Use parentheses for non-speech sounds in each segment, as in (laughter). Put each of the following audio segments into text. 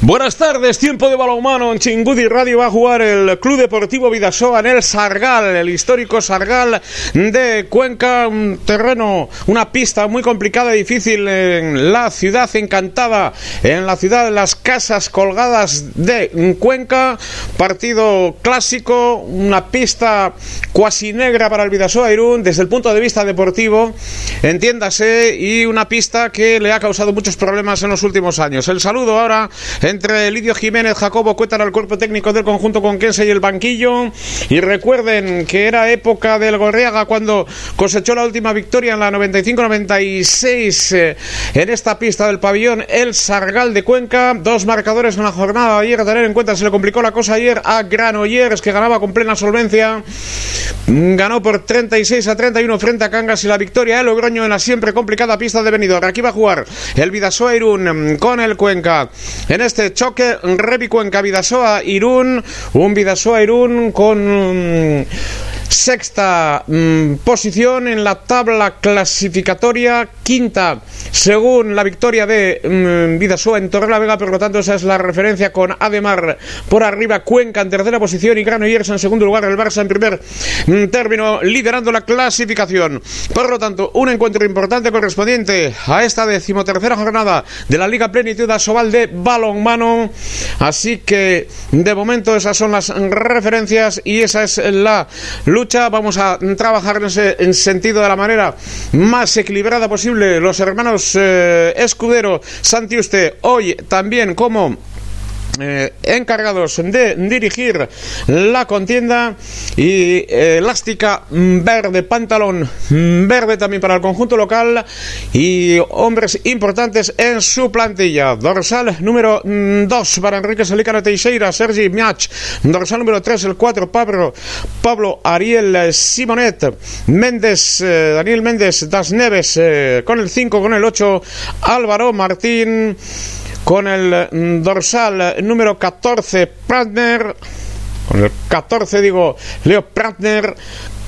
Buenas tardes, tiempo de balonmano en Chingudi Radio. Va a jugar el Club Deportivo Vidasoa en el Sargal, el histórico Sargal de Cuenca, un terreno, una pista muy complicada y difícil en la ciudad encantada, en la ciudad de las casas colgadas de Cuenca, partido clásico, una pista cuasi negra para el Vidasoa Irún desde el punto de vista deportivo, entiéndase, y una pista que le ha causado muchos problemas en los últimos años. El saludo ahora entre Lidio Jiménez, Jacobo Cuétara, el cuerpo técnico del conjunto con Kense y el banquillo. Y recuerden que era época del Gorriaga cuando cosechó la última victoria en la 95-96 eh, en esta pista del pabellón El Sargal de Cuenca. Dos marcadores en la jornada ayer a tener en cuenta. Se le complicó la cosa ayer a Granollers que ganaba con plena solvencia. Ganó por 36 a 31 frente a Cangas y la victoria de Logroño en la siempre complicada pista de Benidorm. Aquí va a jugar el Vidasoa Irún con el Cuenca. En este este choque Rebico en Vidasoa Irún, un Vidasoa Irún con sexta mm, posición en la tabla clasificatoria, quinta según la victoria de mm, Vidasoa en Torrelavega, por lo tanto esa es la referencia con Ademar por arriba, Cuenca en tercera posición y Granollers en segundo lugar, el Barça en primer mm, término liderando la clasificación. Por lo tanto, un encuentro importante correspondiente a esta decimotercera jornada de la Liga Plenitud Asobal de balonmano. Así que de momento esas son las referencias y esa es la lucha. Vamos a trabajar en sentido de la manera más equilibrada posible. Los hermanos eh, Escudero Santiuste hoy también como eh, encargados de dirigir la contienda y eh, elástica verde, pantalón verde también para el conjunto local y hombres importantes en su plantilla. Dorsal número 2 para Enrique Salicana Teixeira, Sergi Miach. Dorsal número 3, el 4, Pablo, Pablo Ariel Simonet. Méndez, eh, Daniel Méndez Das Neves con el 5, con el 8, Álvaro Martín con el mm, dorsal número 14 Pratner, con el 14 digo Leo Pratner,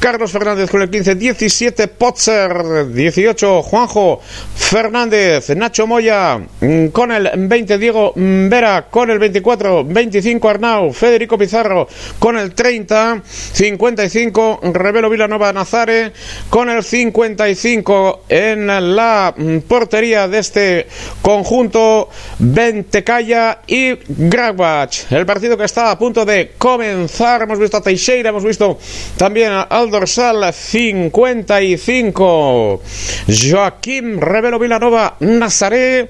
Carlos Fernández con el 15, 17 Potzer, 18 Juanjo Fernández, Nacho Moya mm, con el 20 Diego Vera con el 24, 25 Arnau, Federico Pizarro con el 30, 55 Revelo Vilanova Nazare con el 55 en la mm, portería de este conjunto Ventecaya y Gragbach. El partido que está a punto de comenzar, hemos visto a Teixeira, hemos visto también a dorsal 55. Joaquín Revelo Vilanova Nazaré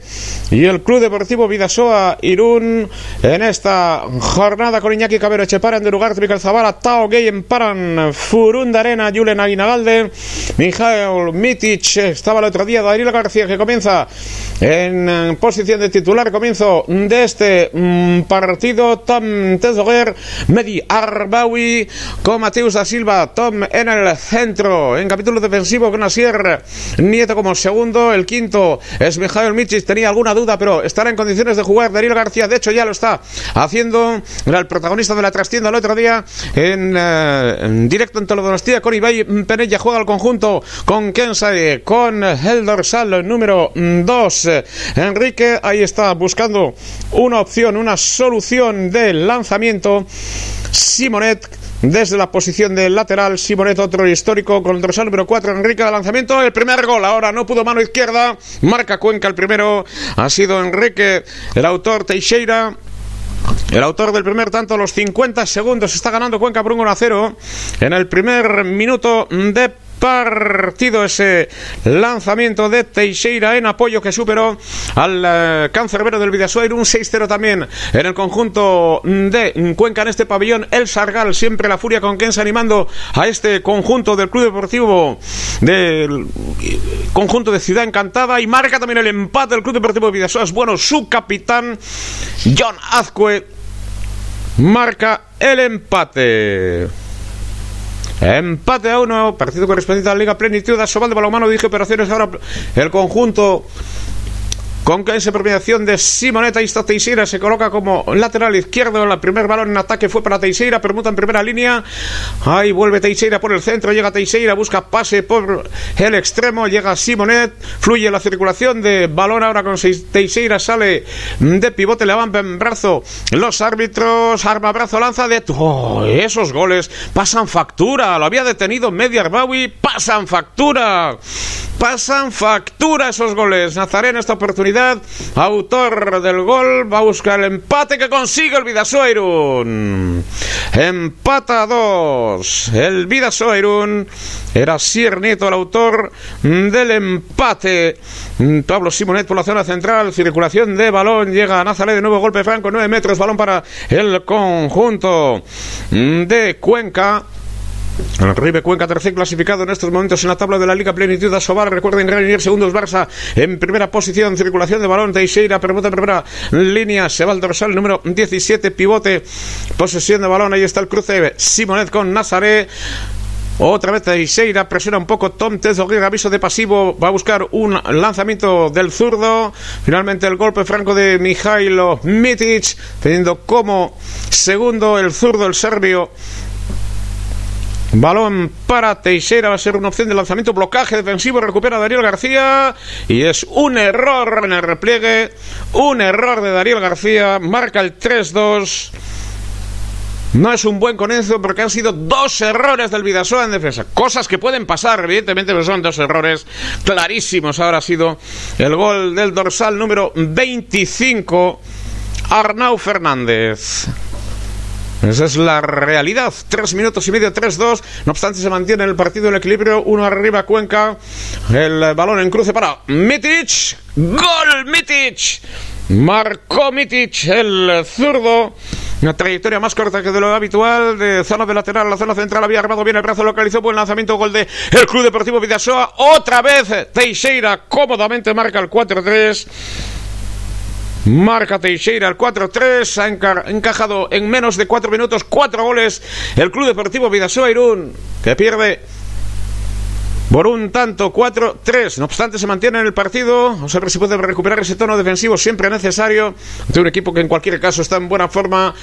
y el Club Deportivo Vidasoa Irún en esta jornada con Iñaki Cabero Echeparan de lugar Michael Zavala, Tao Gay Paran, Furunda Arena, Julen Aguinagalde, Mijael Mitic, estaba el otro día Daniel García que comienza en posición de titular, comienzo de este mm, partido, Tom Tezoguer, Medi Arbawi, con Mateus da Silva, Tom en el centro, en capítulo defensivo con Asier Nieto como segundo, el quinto es Mijael Michis, tenía alguna duda, pero estará en condiciones de jugar. Darío García, de hecho ya lo está haciendo, era el protagonista de la trastienda el otro día en, eh, directo en Donostia con Ibai Penella, juega el conjunto con Kensai, con el dorsal número 2, Enrique, ahí está buscando una opción, una solución de lanzamiento, Simonet desde la posición del lateral, Simonet, otro histórico con el dorsal número 4, Enrique de lanzamiento, el primer gol, ahora no pudo mano izquierda, marca Cuenca el primero, ha sido Enrique, el autor Teixeira, el autor del primer tanto, los 50 segundos, está ganando Cuenca por un 1 a 0 en el primer minuto de partido ese lanzamiento de Teixeira en apoyo que superó al eh, cancerbero del Vidasoair un 6-0 también en el conjunto de Cuenca en este pabellón. El Sargal siempre la furia con Kensa animando a este conjunto del Club Deportivo del conjunto de Ciudad Encantada y marca también el empate del Club Deportivo de Vidasoa. Es bueno su capitán John Azcue marca el empate Empate a uno, partido correspondiente a la Liga Plenitud. Sobal de Balomano dije operaciones ahora el conjunto con esa premiación de Simoneta y Teixeira se coloca como lateral izquierdo. El primer balón en ataque fue para Teixeira, permuta en primera línea. Ahí vuelve Teixeira por el centro, llega Teixeira, busca pase por el extremo, llega Simonet, fluye la circulación de balón ahora con Teixeira, sale de pivote, le van en brazo los árbitros, arma brazo, lanza de... Oh, esos goles pasan factura, lo había detenido Media Arbawi, pasan factura, pasan factura esos goles. Nazaré en esta oportunidad autor del gol, va a buscar el empate que consigue el Vidasoirun. Empata a dos. El Vidasoirun era Sir Nieto el autor del empate. Pablo Simonet por la zona central, circulación de balón, llega a Nazaré de nuevo, golpe franco, 9 metros, balón para el conjunto de Cuenca. Ribe Cuenca, tercer clasificado en estos momentos en la tabla de la Liga Plenitud a Sobar. Recuerden, Reunier segundos Barça en primera posición. Circulación de balón. Teixeira, permuta primera línea. Se va al dorsal número 17, pivote. Posesión de balón. Ahí está el cruce. Simonet con Nazaré. Otra vez Teixeira presiona un poco Tom Tezoguirre, aviso de pasivo, va a buscar un lanzamiento del zurdo. Finalmente el golpe franco de Mijailo Mitic, teniendo como segundo el zurdo, el serbio Balón para Teixeira, va a ser una opción de lanzamiento, blocaje defensivo, recupera Darío García y es un error en el repliegue, un error de Darío García, marca el 3-2. No es un buen comienzo porque han sido dos errores del Vidasoa en defensa. Cosas que pueden pasar, evidentemente, pero son dos errores clarísimos. Ahora ha sido el gol del dorsal número 25, Arnau Fernández. Esa es la realidad. Tres minutos y medio, tres, dos. No obstante, se mantiene el partido en equilibrio. Uno arriba, Cuenca. El balón en cruce para Mitic. ¡Gol, Mitic! Marcó Mitic, el zurdo. Una trayectoria más corta que de lo habitual, de zona de lateral a la zona central, había armado bien el brazo, localizó buen lanzamiento, gol de el Club Deportivo Vidasoa. Otra vez Teixeira cómodamente marca el 4-3. Marca Teixeira el 4-3, ha encajado en menos de 4 minutos 4 goles el Club Deportivo Vidasoa Irún, que pierde por un tanto 4-3. No obstante, se mantiene en el partido. Vamos a ver si puede recuperar ese tono defensivo siempre necesario de un equipo que en cualquier caso está en buena forma.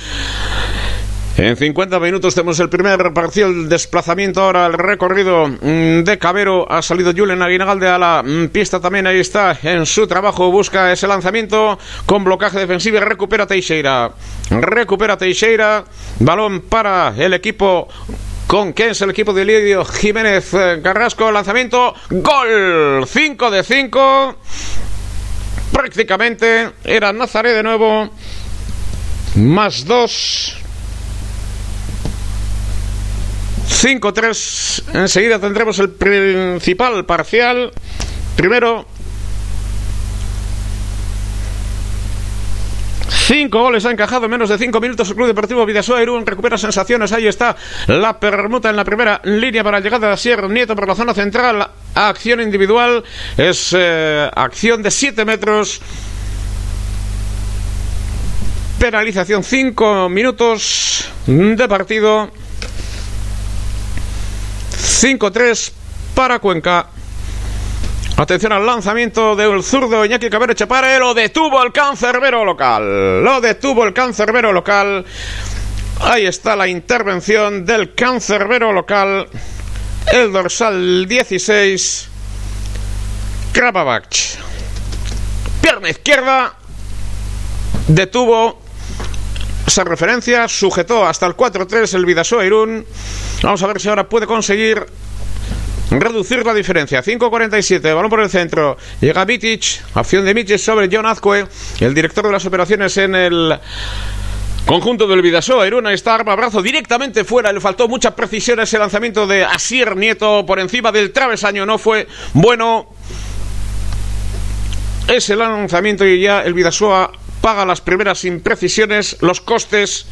En 50 minutos tenemos el primer parcial desplazamiento ahora el recorrido mm, de Cabero. Ha salido Julen Aguinalde a la mm, pista también. Ahí está en su trabajo. Busca ese lanzamiento con blocaje defensivo y recupera Teixeira. Recupera Teixeira. Balón para el equipo con es el equipo de Lidio Jiménez eh, Carrasco. Lanzamiento. Gol. 5 de 5. Prácticamente era Nazaré de nuevo. Más 2. 5-3. Enseguida tendremos el principal parcial. Primero. Cinco goles ha encajado en menos de cinco minutos el Club Deportivo Vidasoa Irún recupera sensaciones. Ahí está la permuta en la primera línea para llegada de Sierra Nieto por la zona central. Acción individual es eh, acción de 7 metros. Penalización 5 minutos de partido. 5-3 para Cuenca. Atención al lanzamiento del zurdo Iñaki Cabero Chapare. Lo detuvo el cancerbero local. Lo detuvo el cancerbero local. Ahí está la intervención del cancerbero local. El dorsal 16. Krababach. Pierna izquierda. Detuvo esa referencia. Sujetó hasta el 4-3 el Vidasoa Irún. Vamos a ver si ahora puede conseguir reducir la diferencia. 5.47, balón por el centro. Llega Mitic, acción de Mitic sobre John Azcue, el director de las operaciones en el conjunto del Vidasoa. Irún está arma brazo directamente fuera. Le faltó mucha precisión ese lanzamiento de Asier Nieto por encima del travesaño. No fue bueno ese lanzamiento y ya el Vidasoa paga las primeras imprecisiones, los costes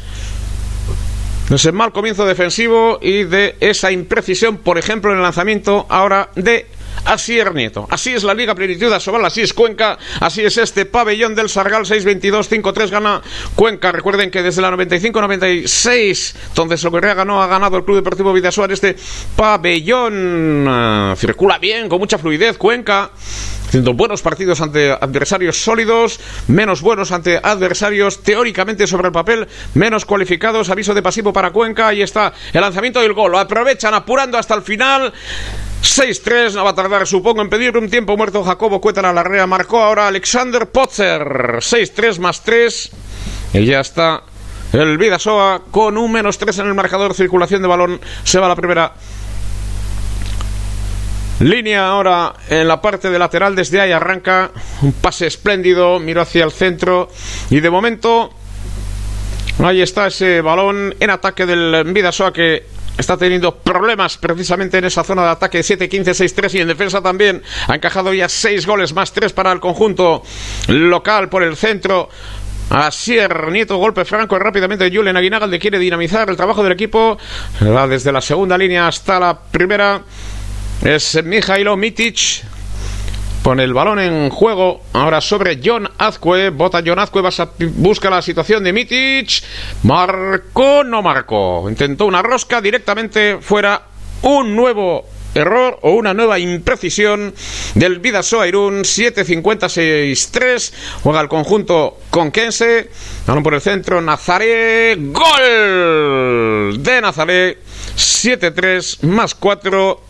de ese mal comienzo defensivo y de esa imprecisión, por ejemplo, en el lanzamiento ahora de Así es Nieto, así es la Liga Plenitud Asobal, así es Cuenca, así es este pabellón del Sargal 6-22-5-3 gana Cuenca. Recuerden que desde la 95-96, donde Socorrea ganó, ha ganado el Club Deportivo Vidasoa este pabellón. Circula bien, con mucha fluidez Cuenca haciendo buenos partidos ante adversarios sólidos, menos buenos ante adversarios teóricamente sobre el papel, menos cualificados. Aviso de pasivo para Cuenca. Ahí está el lanzamiento del gol. Lo aprovechan apurando hasta el final. 6-3, no va a tardar, supongo, en pedir un tiempo muerto. Jacobo Cuétara Larrea marcó ahora Alexander Potzer. 6-3 más 3. Y ya está el Vidasoa con un menos 3 en el marcador. Circulación de balón. Se va la primera Línea ahora en la parte de lateral, desde ahí arranca un pase espléndido, miro hacia el centro y de momento ahí está ese balón en ataque del Vidasoa que está teniendo problemas precisamente en esa zona de ataque. 7-15-6-3 y en defensa también. Ha encajado ya 6 goles más 3 para el conjunto local por el centro. Asier Nieto, golpe franco rápidamente Julen Aguinagalde quiere dinamizar el trabajo del equipo. Desde la segunda línea hasta la primera. Es Mijailo Mitic. Pone el balón en juego ahora sobre John Azcue. Bota John Azcue, busca la situación de Mitic. Marcó, no marcó. Intentó una rosca directamente fuera. Un nuevo error o una nueva imprecisión del Vidasoa Irún 7-56-3 juega el conjunto conquense balón por el centro Nazaré gol de Nazaré 7-3 más 4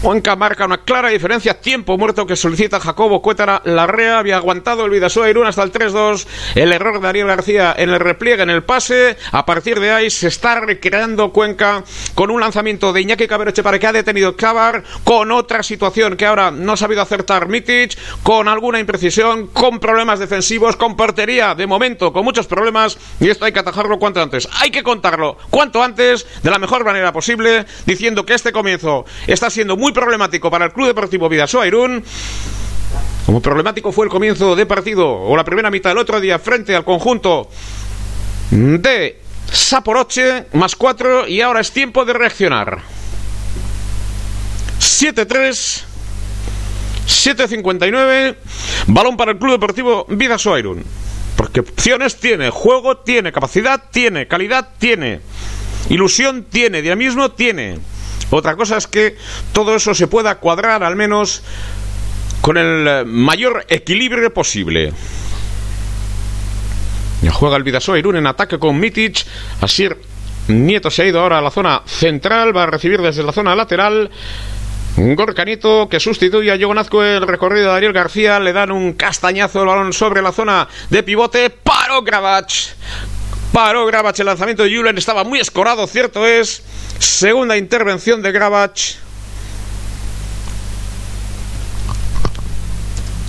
Cuenca marca una clara diferencia. Tiempo muerto que solicita Jacobo Cuétara. Larrea había aguantado el Vidasoa Irún hasta el 3-2. El error de Ariel García en el repliegue, en el pase. A partir de ahí se está recreando Cuenca con un lanzamiento de Iñaki Caberoche para que ha detenido Cabar. Con otra situación que ahora no ha sabido acertar Mitic. Con alguna imprecisión. Con problemas defensivos. Con portería de momento. Con muchos problemas. Y esto hay que atajarlo cuanto antes. Hay que contarlo cuanto antes. De la mejor manera posible. Diciendo que este comienzo está siendo muy problemático para el Club Deportivo Vidasoa Irún. Como problemático fue el comienzo de partido o la primera mitad del otro día frente al conjunto de Saporoche, más 4 y ahora es tiempo de reaccionar. 7-3, 7-59, balón para el Club Deportivo Vidasoa Irún. Porque opciones tiene, juego tiene, capacidad tiene, calidad tiene, ilusión tiene, dinamismo tiene. Otra cosa es que todo eso se pueda cuadrar al menos con el mayor equilibrio posible. Juega el Vidasoa Irún en ataque con Mitic. Así Nieto se ha ido ahora a la zona central. Va a recibir desde la zona lateral. Gorcanito que sustituye a Yogonazco el recorrido de Ariel García. Le dan un castañazo el balón sobre la zona de pivote. Paro Gravach. Paró Gravach el lanzamiento de Julen. Estaba muy escorado, cierto es. Segunda intervención de Gravach.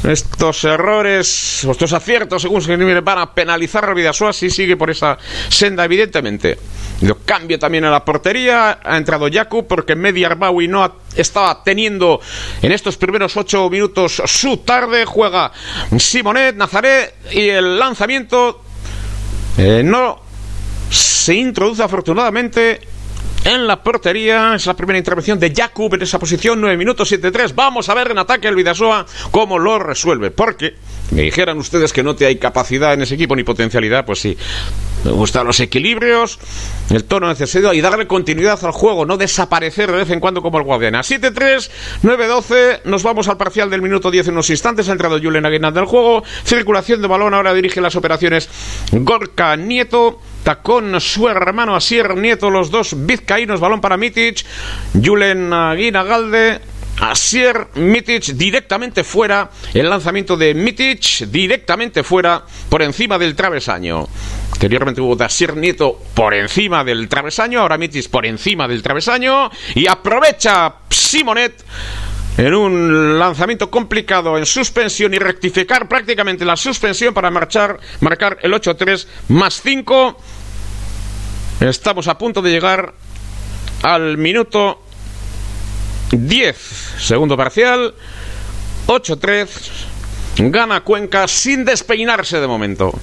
Estos errores, estos aciertos, según se van a penalizar a Vidasoa si sigue por esa senda, evidentemente. Lo cambio también en la portería. Ha entrado Jakub porque Medi Arbawi no estaba teniendo en estos primeros ocho minutos su tarde. Juega Simonet, Nazaret y el lanzamiento eh, no se introduce afortunadamente en la portería. Es la primera intervención de Jakub en esa posición, 9 minutos 7-3. Vamos a ver en ataque el Vidasoa cómo lo resuelve. Porque me dijeran ustedes que no te hay capacidad en ese equipo ni potencialidad, pues sí. Me gustan los equilibrios, el tono necesario y darle continuidad al juego, no desaparecer de vez en cuando como el Guadiana. 7-3, 9-12, nos vamos al parcial del minuto 10 en unos instantes. Ha entrado Julen Aguinaldo del juego. Circulación de balón, ahora dirige las operaciones Gorka Nieto. Tacón su hermano Asier Nieto, los dos vizcaínos, balón para Mitic, Julen Aguinagalde, Asier Mitic directamente fuera, el lanzamiento de Mitic directamente fuera, por encima del travesaño. Anteriormente hubo Asier Nieto por encima del travesaño, ahora Mitic por encima del travesaño, y aprovecha Simonet en un lanzamiento complicado en suspensión y rectificar prácticamente la suspensión para marchar, marcar el 8-3 más 5. Estamos a punto de llegar al minuto 10, segundo parcial, 8-3. Gana Cuenca sin despeinarse de momento.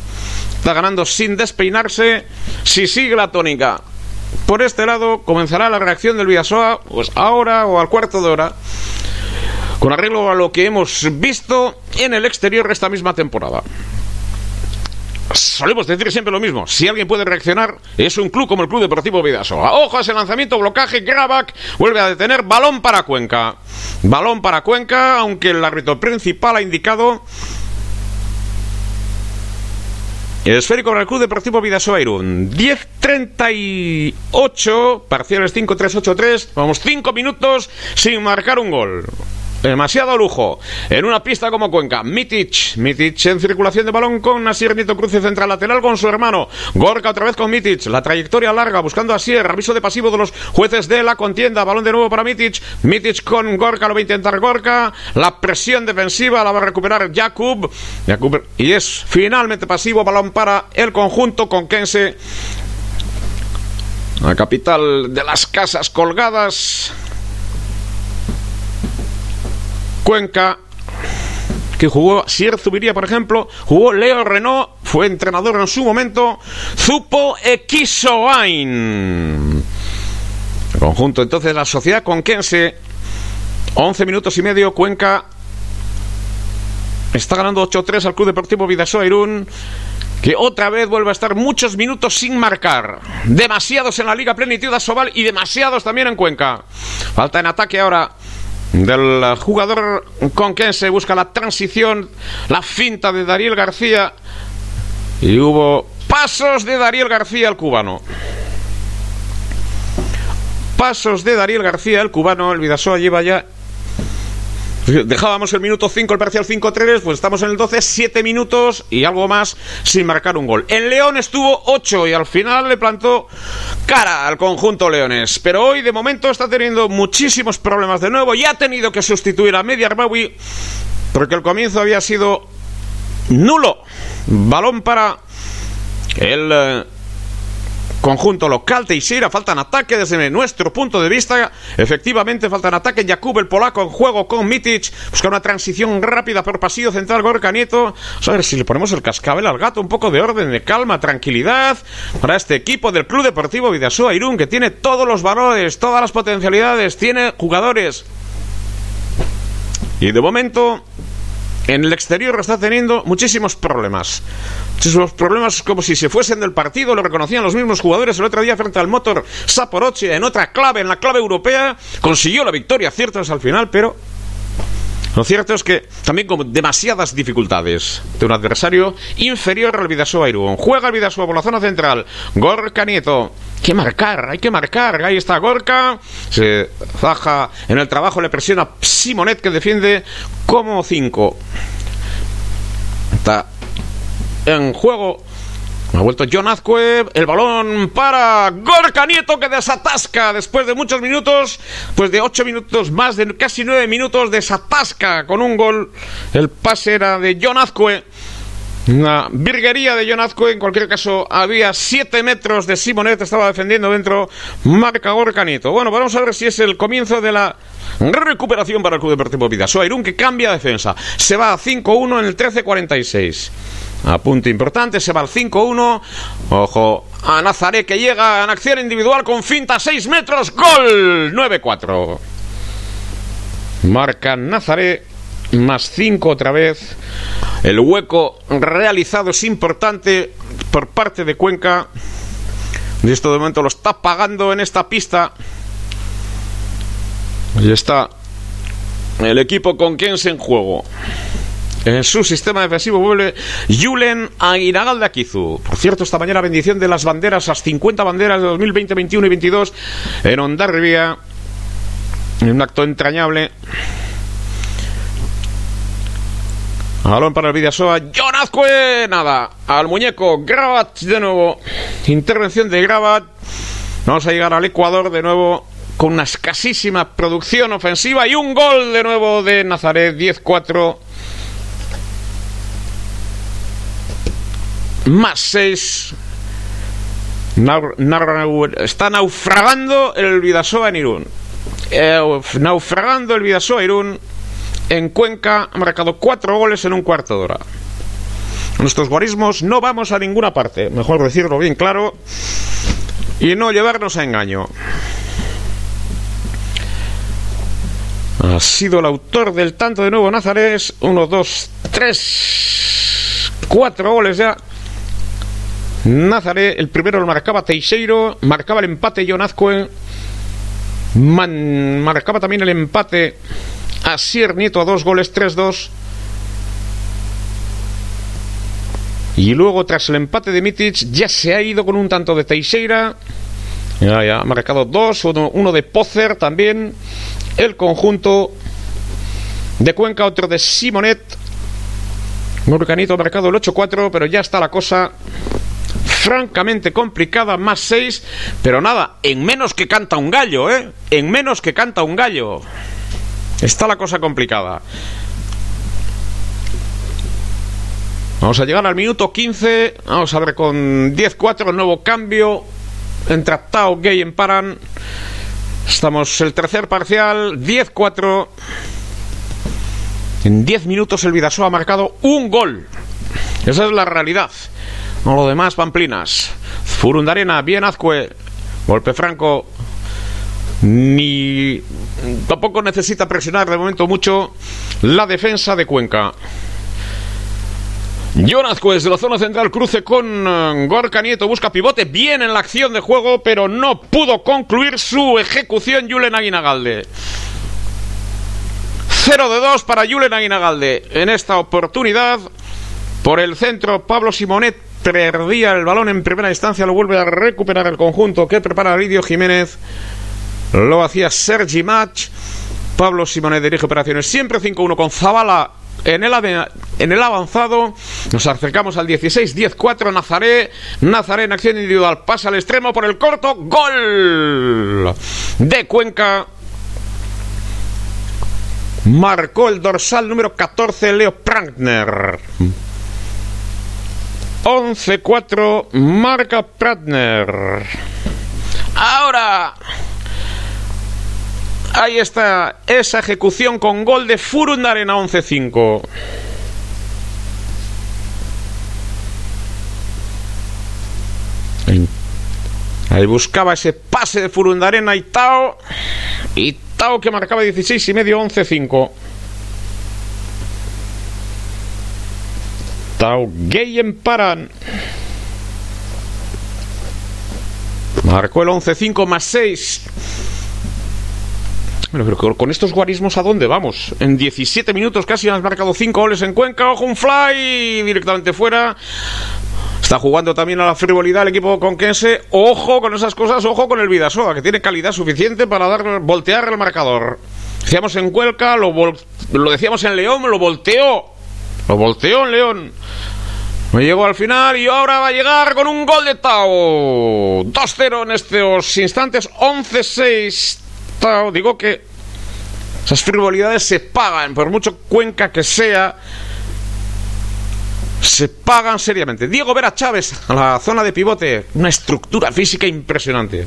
Está ganando sin despeinarse. Si sigue la tónica por este lado comenzará la reacción del Vidasoa, pues ahora o al cuarto de hora, con arreglo a lo que hemos visto en el exterior esta misma temporada solemos decir siempre lo mismo. Si alguien puede reaccionar, es un club como el Club Deportivo Vidasoa. Ojo a ese lanzamiento, blocaje, Gravac vuelve a detener, balón para Cuenca. Balón para Cuenca, aunque el árbitro principal ha indicado el esférico para el Club Deportivo Vidasoa Irún. 10-38, parciales 5-3-8-3. Vamos 5 minutos sin marcar un gol. Demasiado lujo. En una pista como Cuenca. Mitic. Mitic en circulación de balón con Nasier Nieto Cruce central lateral con su hermano. Gorka otra vez con Mitic. La trayectoria larga buscando a Sier. Aviso de pasivo de los jueces de la contienda. Balón de nuevo para Mitic. Mitic con Gorka. Lo va a intentar Gorka. La presión defensiva la va a recuperar Jakub. Jakub. Y es finalmente pasivo. Balón para el conjunto con Kense. La capital de las casas colgadas. Cuenca, que jugó Sier Zubiría, por ejemplo, jugó Leo Renault, fue entrenador en su momento, Zupo Equisoain. Conjunto entonces la sociedad conquense, 11 minutos y medio, Cuenca está ganando 8-3 al Club Deportivo Vidasoa Irún que otra vez vuelve a estar muchos minutos sin marcar. Demasiados en la Liga Plenitud Asobal y demasiados también en Cuenca. Falta en ataque ahora del jugador con quien se busca la transición, la finta de Dariel García. Y hubo pasos de Dariel García, el cubano. Pasos de Dariel García, el cubano. El Vidasoa lleva ya Dejábamos el minuto 5, el parcial 5-3, pues estamos en el 12, 7 minutos y algo más sin marcar un gol. En León estuvo 8 y al final le plantó cara al conjunto leones. Pero hoy de momento está teniendo muchísimos problemas de nuevo y ha tenido que sustituir a Media Arbawi porque el comienzo había sido nulo. Balón para el eh, conjunto local Teixeira. Faltan ataque desde nuestro punto de vista. Efectivamente, faltan ataque. Jakub, el polaco, en juego con Mitic. Busca una transición rápida por pasillo central. Gorka Nieto. a ver si le ponemos el cascabel al gato. Un poco de orden, de calma, tranquilidad. Para este equipo del Club Deportivo Vidasoa Irún, que tiene todos los valores, todas las potencialidades. Tiene jugadores. Y de momento en el exterior está teniendo muchísimos problemas. Muchísimos problemas como si se fuesen del partido, lo reconocían los mismos jugadores el otro día frente al Motor Saporoche en otra clave, en la clave europea, consiguió la victoria, cierto es al final, pero lo cierto es que también con demasiadas dificultades de un adversario inferior al Vidasoa Irún. Juega el Vidasoa por la zona central. Gorka Nieto. Hay que marcar, hay que marcar. Ahí está Gorka. Se baja en el trabajo, le presiona Simonet que defiende como 5. Está en juego ha vuelto John Azcue, el balón para Gorka Nieto que desatasca después de muchos minutos, pues de ocho minutos más, de casi nueve minutos, desatasca con un gol. El pase era de John Azcue. Una virguería de John Azcue, en cualquier caso había siete metros de Simonet, estaba defendiendo dentro, marca Gorka Nieto. Bueno, vamos a ver si es el comienzo de la recuperación para el Club Deportivo Vidasoa Irún que cambia defensa. Se va a 5-1 en el 13-46. A punto importante, se va al 5-1. Ojo a Nazaré que llega en acción individual con finta 6 metros. Gol 9-4. Marca Nazaré más 5 otra vez. El hueco realizado es importante por parte de Cuenca. Y esto de momento lo está pagando en esta pista. Y está el equipo con quien se en juego. En su sistema defensivo vuelve Julen Aguinagal de Akizu. Por cierto, esta mañana bendición de las banderas, las 50 banderas de 2020, 21 y 22 en Ondarribia. En un acto entrañable. Balón para el Vidasoa. Jonazcue. Nada. Al muñeco. Grabat de nuevo. Intervención de Grabat. Vamos a llegar al Ecuador de nuevo con una escasísima producción ofensiva y un gol de nuevo de Nazaret 10-4 más 6. Está naufragando el Vidasoa en Irún. Eh, naufragando el Vidasoa Irún en Cuenca. Ha marcado 4 goles en un cuarto de hora. Nuestros guarismos no vamos a ninguna parte. Mejor decirlo bien claro. y no llevarnos a engaño. Ha sido el autor del tanto de nuevo Nazares. Uno, dos, tres, cuatro goles ya. Nazaré, el primero lo marcaba Teixeiro, marcaba el empate John Azcue, marcaba también el empate Asier Nieto a dos goles, 3-2. Y luego, tras el empate de Mitic, ya se ha ido con un tanto de Teixeira. Ya, ya, ha marcado dos, uno, de Pozer también. El conjunto de Cuenca, otro de Simonet. Murcanito ha marcado el 8-4, pero ya está la cosa francamente complicada, más 6, pero nada, en menos que canta un gallo, ¿eh? En menos que canta un gallo. Está la cosa complicada. Vamos a llegar al minuto 15. Vamos a ver con 10-4 el nuevo cambio. Entre Tao, Gay en Paran. Estamos el tercer parcial. 10-4. En 10 minutos el Vidaso ha marcado un gol. Esa es la realidad. No lo demás, Pamplinas. Furundarena, bien Azcue. Golpe franco. Ni tampoco necesita presionar de momento mucho la defensa de Cuenca. Jonas de la zona central cruce con eh, Gorka Nieto, busca pivote bien en la acción de juego, pero no pudo concluir su ejecución Julen Aguinagalde. 0 de 2 para Julen Aguinagalde. En esta oportunidad, por el centro, Pablo Simonet perdía el balón en primera instancia, lo vuelve a recuperar el conjunto que prepara Lidio Jiménez. Lo hacía Sergi Match. Pablo Simonet dirige operaciones siempre 5-1 con Zavala en el, en el avanzado nos acercamos al 16-10-4 Nazaré. Nazaré en acción individual pasa al extremo por el corto. Gol de Cuenca. Marcó el dorsal número 14 Leo Prankner. 11-4 marca Prankner. Ahora Ahí está esa ejecución con gol de Furundaren a 11-5. Ahí buscaba ese pase de Furundarena y Tao. Y Tao que marcaba 16 y medio, 11-5. Tao Gay en Paran. Marcó el 11-5 más 6 pero con estos guarismos, ¿a dónde vamos? En 17 minutos casi han marcado 5 goles en Cuenca. Ojo, un fly directamente fuera. Está jugando también a la frivolidad el equipo conquense. Ojo con esas cosas, ojo con el Vidasoa, que tiene calidad suficiente para dar, voltear el marcador. Decíamos en Cuenca, lo, lo decíamos en León, lo volteó. Lo volteó en León. Me llegó al final y ahora va a llegar con un gol de Tao. 2-0 en estos instantes. 11-6 digo que esas frivolidades se pagan, por mucho cuenca que sea, se pagan seriamente. Diego Vera Chávez, a la zona de pivote, una estructura física impresionante.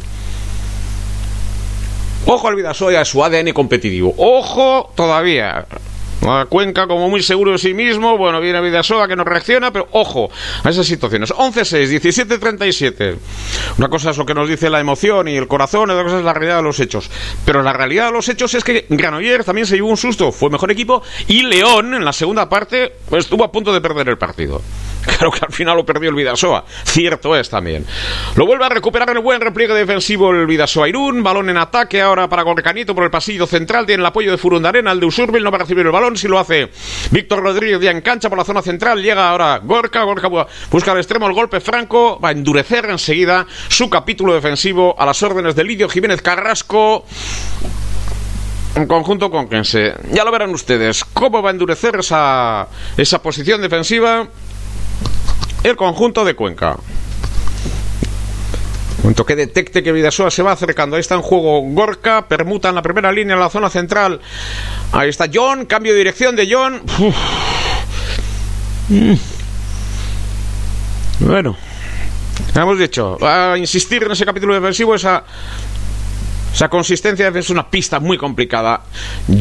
Ojo al Vidasoya, su ADN competitivo. Ojo todavía. La Cuenca como muy seguro de sí mismo, bueno, viene Vidasoa que no reacciona, pero ojo a esas situaciones. 11-6, 17-37. Una cosa es lo que nos dice la emoción y el corazón, otra cosa es la realidad de los hechos. Pero la realidad de los hechos es que Granollers también se llevó un susto, fue mejor equipo y León en la segunda parte pues, estuvo a punto de perder el partido. (laughs) Claro que al final lo perdió el Vidasoa. Cierto es también. Lo vuelve a recuperar el buen repliegue defensivo el Vidasoa Irún. Balón en ataque ahora para Gorcanito por el pasillo central. Tiene el apoyo de Furundarena. El de Usurbil no va a recibir el balón. Si lo hace Víctor Rodríguez ya en cancha por la zona central. Llega ahora Gorka. Gorka busca al extremo el golpe franco. Va a endurecer enseguida su capítulo defensivo a las órdenes de Lidio Jiménez Carrasco en conjunto con Kense. Ya lo verán ustedes cómo va a endurecer esa, esa posición defensiva el conjunto de Cuenca. Cuanto que detecte que Vidasoa se va acercando. Ahí está en juego Gorka. Permuta en la primera línea en la zona central. Ahí está John. Cambio de dirección de John. Mm. Bueno. Hemos dicho. A insistir en ese capítulo defensivo. Esa Esa consistencia es una pista muy complicada.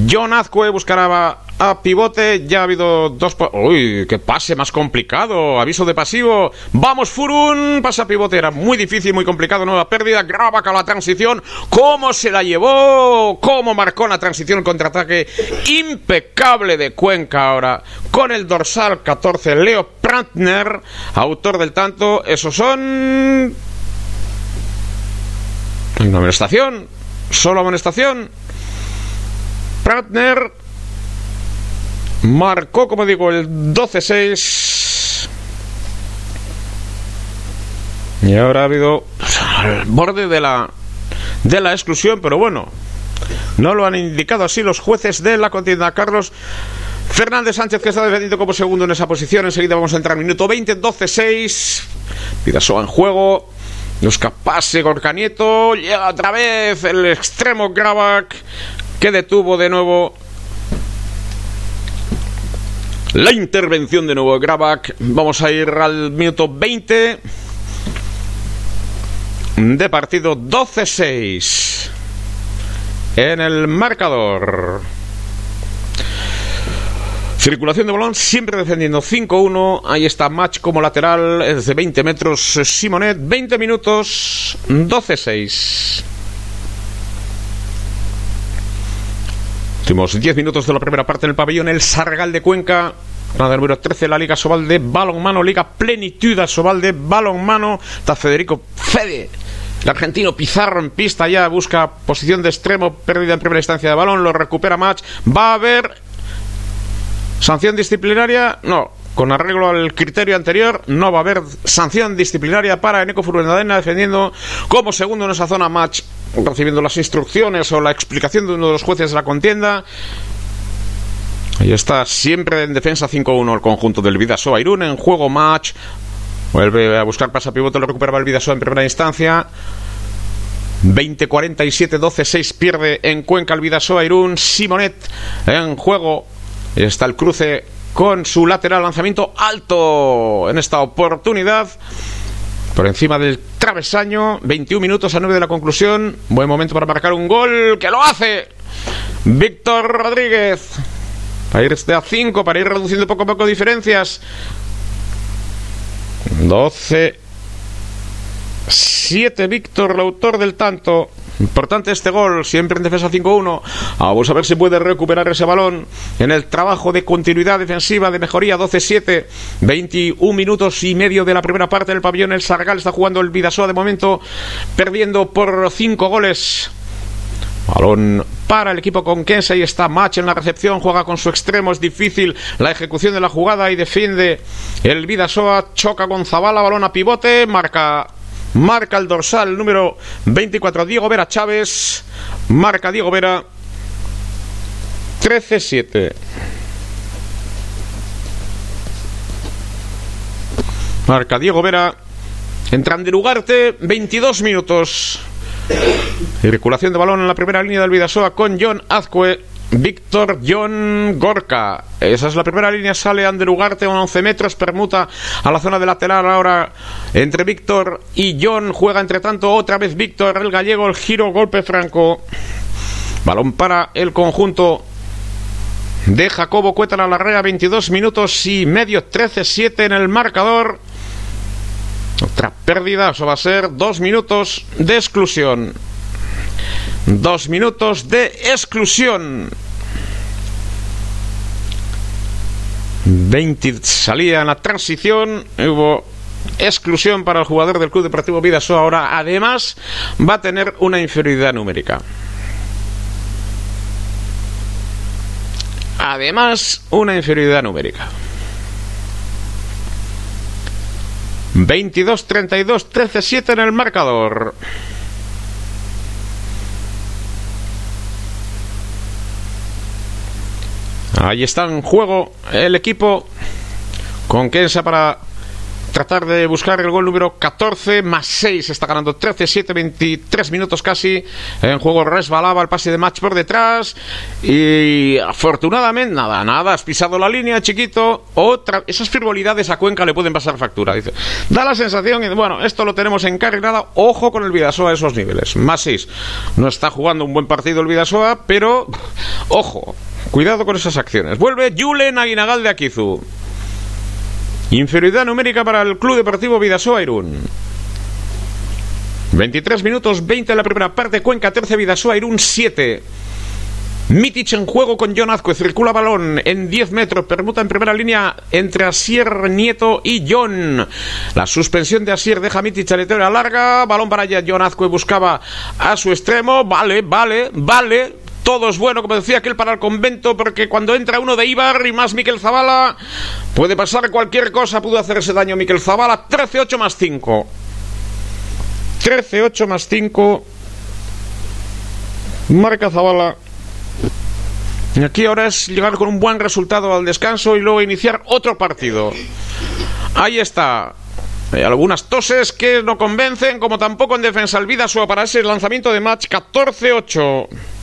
John Azcue buscará a pivote. Ya ha habido dos. Uy, qué pase más complicado. Aviso de pasivo. Vamos, Furun. Pasa a pivote. Era muy difícil, muy complicado. Nueva pérdida. Graba a la transición. ¿Cómo se la llevó? ¿Cómo marcó la transición? Contraataque impecable de Cuenca ahora. Con el dorsal 14, Leo Prantner, autor del tanto. Esos son. Una amonestación. Solo amonestación. Prattner marcó, como digo, el 12-6. Y ahora ha habido al borde de la, de la exclusión, pero bueno, no lo han indicado así los jueces de la contienda. Carlos Fernández Sánchez, que está defendiendo como segundo en esa posición. Enseguida vamos a entrar minuto 20, 12-6. Pidasoa en juego. Busca pase Gorka Nieto. Llega otra vez el extremo Grabak. Que detuvo de nuevo. La intervención de nuevo de Grabak. Vamos a ir al minuto 20. De partido 12-6. En el marcador. Circulación de balón, siempre defendiendo 5-1. Ahí está Match como lateral, desde 20 metros Simonet. 20 minutos, 12-6. Últimos 10 minutos de la primera parte en el pabellón. El Sargal de Cuenca. Nada, número 13, la Liga Sobal de Balonmano, Liga Plenitud Sobal de Balonmano. Está Federico Fede. El argentino Pizarro en pista ya busca posición de extremo, pérdida en primera instancia de balón, lo recupera Match. Va a haber Sanción disciplinaria, no. Con arreglo al criterio anterior, no va a haber sanción disciplinaria para Eneco Furuendadena defendiendo como segundo en esa zona match, recibiendo las instrucciones o la explicación de uno de los jueces de la contienda. Ahí está, siempre en defensa 5-1 el conjunto del Vidasoa Irún en juego match. Vuelve a buscar pasa pivote, lo recuperaba el Vidasoa en primera instancia. 20-47, 12-6 pierde en Cuenca el Vidasoa Irún. Simonet en juego Está el cruce con su lateral lanzamiento alto en esta oportunidad. Por encima del travesaño, 21 minutos a 9 de la conclusión. Buen momento para marcar un gol que lo hace Víctor Rodríguez. Para ir a 5, para ir reduciendo poco a poco diferencias. 12. 7 Víctor, el autor del tanto. Importante este gol, siempre en defensa 5-1. Vamos a ver si puede recuperar ese balón en el trabajo de continuidad defensiva de mejoría 12-7. 21 minutos y medio de la primera parte del pabellón. El Sargal está jugando el Vidasoa de momento, perdiendo por 5 goles. Balón para el equipo con Kense y está Match en la recepción, juega con su extremo, es difícil la ejecución de la jugada y defiende el Vidasoa, choca con Zabala, balón a pivote, marca Marca el dorsal número 24, Diego Vera Chávez. Marca Diego Vera 13-7. Marca Diego Vera. Entran de Lugarte, 22 minutos. Circulación de balón en la primera línea del Vidasoa con John Azcue. Víctor John Gorka. Esa es la primera línea. Sale Ander Ugarte a 11 metros. Permuta a la zona de lateral ahora entre Víctor y John. Juega entre tanto otra vez Víctor, el gallego. El giro, golpe franco. Balón para el conjunto de Jacobo Cueta la larrea. 22 minutos y medio. 13-7 en el marcador. Otra pérdida. Eso va a ser dos minutos de exclusión. Dos minutos de exclusión. 20 salía en la transición. Hubo exclusión para el jugador del Club Deportivo Vidaso. Ahora, además, va a tener una inferioridad numérica. Además, una inferioridad numérica. 22-32, 13-7 en el marcador. Ahí está en juego el equipo con Kensa para tratar de buscar el gol número 14 más 6. Está ganando 13, 7, 23 minutos casi. En juego resbalaba el pase de match por detrás. Y afortunadamente, nada, nada. Has pisado la línea, chiquito. Otra, esas frivolidades a Cuenca le pueden pasar factura. Dice, da la sensación, bueno, esto lo tenemos encarrilado. Ojo con el Vidasoa a esos niveles. Más 6. No está jugando un buen partido el Vidasoa, pero ojo. Cuidado con esas acciones. Vuelve Julen Aguinagal de Akizu. Inferioridad numérica para el Club Deportivo Vidasoa Irún. 23 minutos 20 en la primera parte, Cuenca 13, Vidasoa Irún 7. Mitic en juego con John Azcue, circula balón en 10 metros, permuta en primera línea entre Asier Nieto y John. La suspensión de Asier deja Mitic a larga, balón para allá, John Azcue buscaba a su extremo, vale, vale, vale, todo es bueno, como decía aquel para el convento, porque cuando entra uno de Ibar y más Miquel Zavala, puede pasar cualquier cosa, pudo hacerse daño Miquel Zavala. 13-8 más 5. 13-8 más 5. Marca Zavala. Y aquí ahora es llegar con un buen resultado al descanso y luego iniciar otro partido. Ahí está. Hay algunas toses que no convencen, como tampoco en defensa el Vida para ese lanzamiento de match 14-8.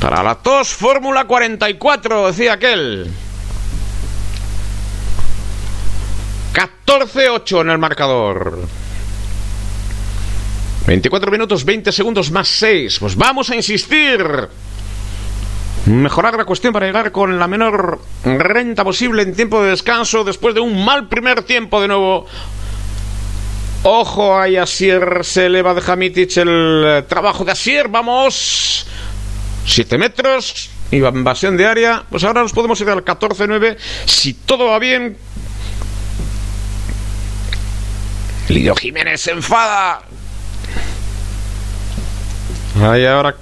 Para la tos, Fórmula 44, decía aquel. 14-8 en el marcador. 24 minutos, 20 segundos más 6. Pues vamos a insistir. Mejorar la cuestión para llegar con la menor renta posible en tiempo de descanso después de un mal primer tiempo de nuevo. Ojo, ahí Asier se eleva de Jamitic el trabajo de Asier. Vamos. 7 metros, invasión de área. Pues ahora nos podemos ir al 14-9. Si todo va bien. Lidio Jiménez se enfada. Ahí ahora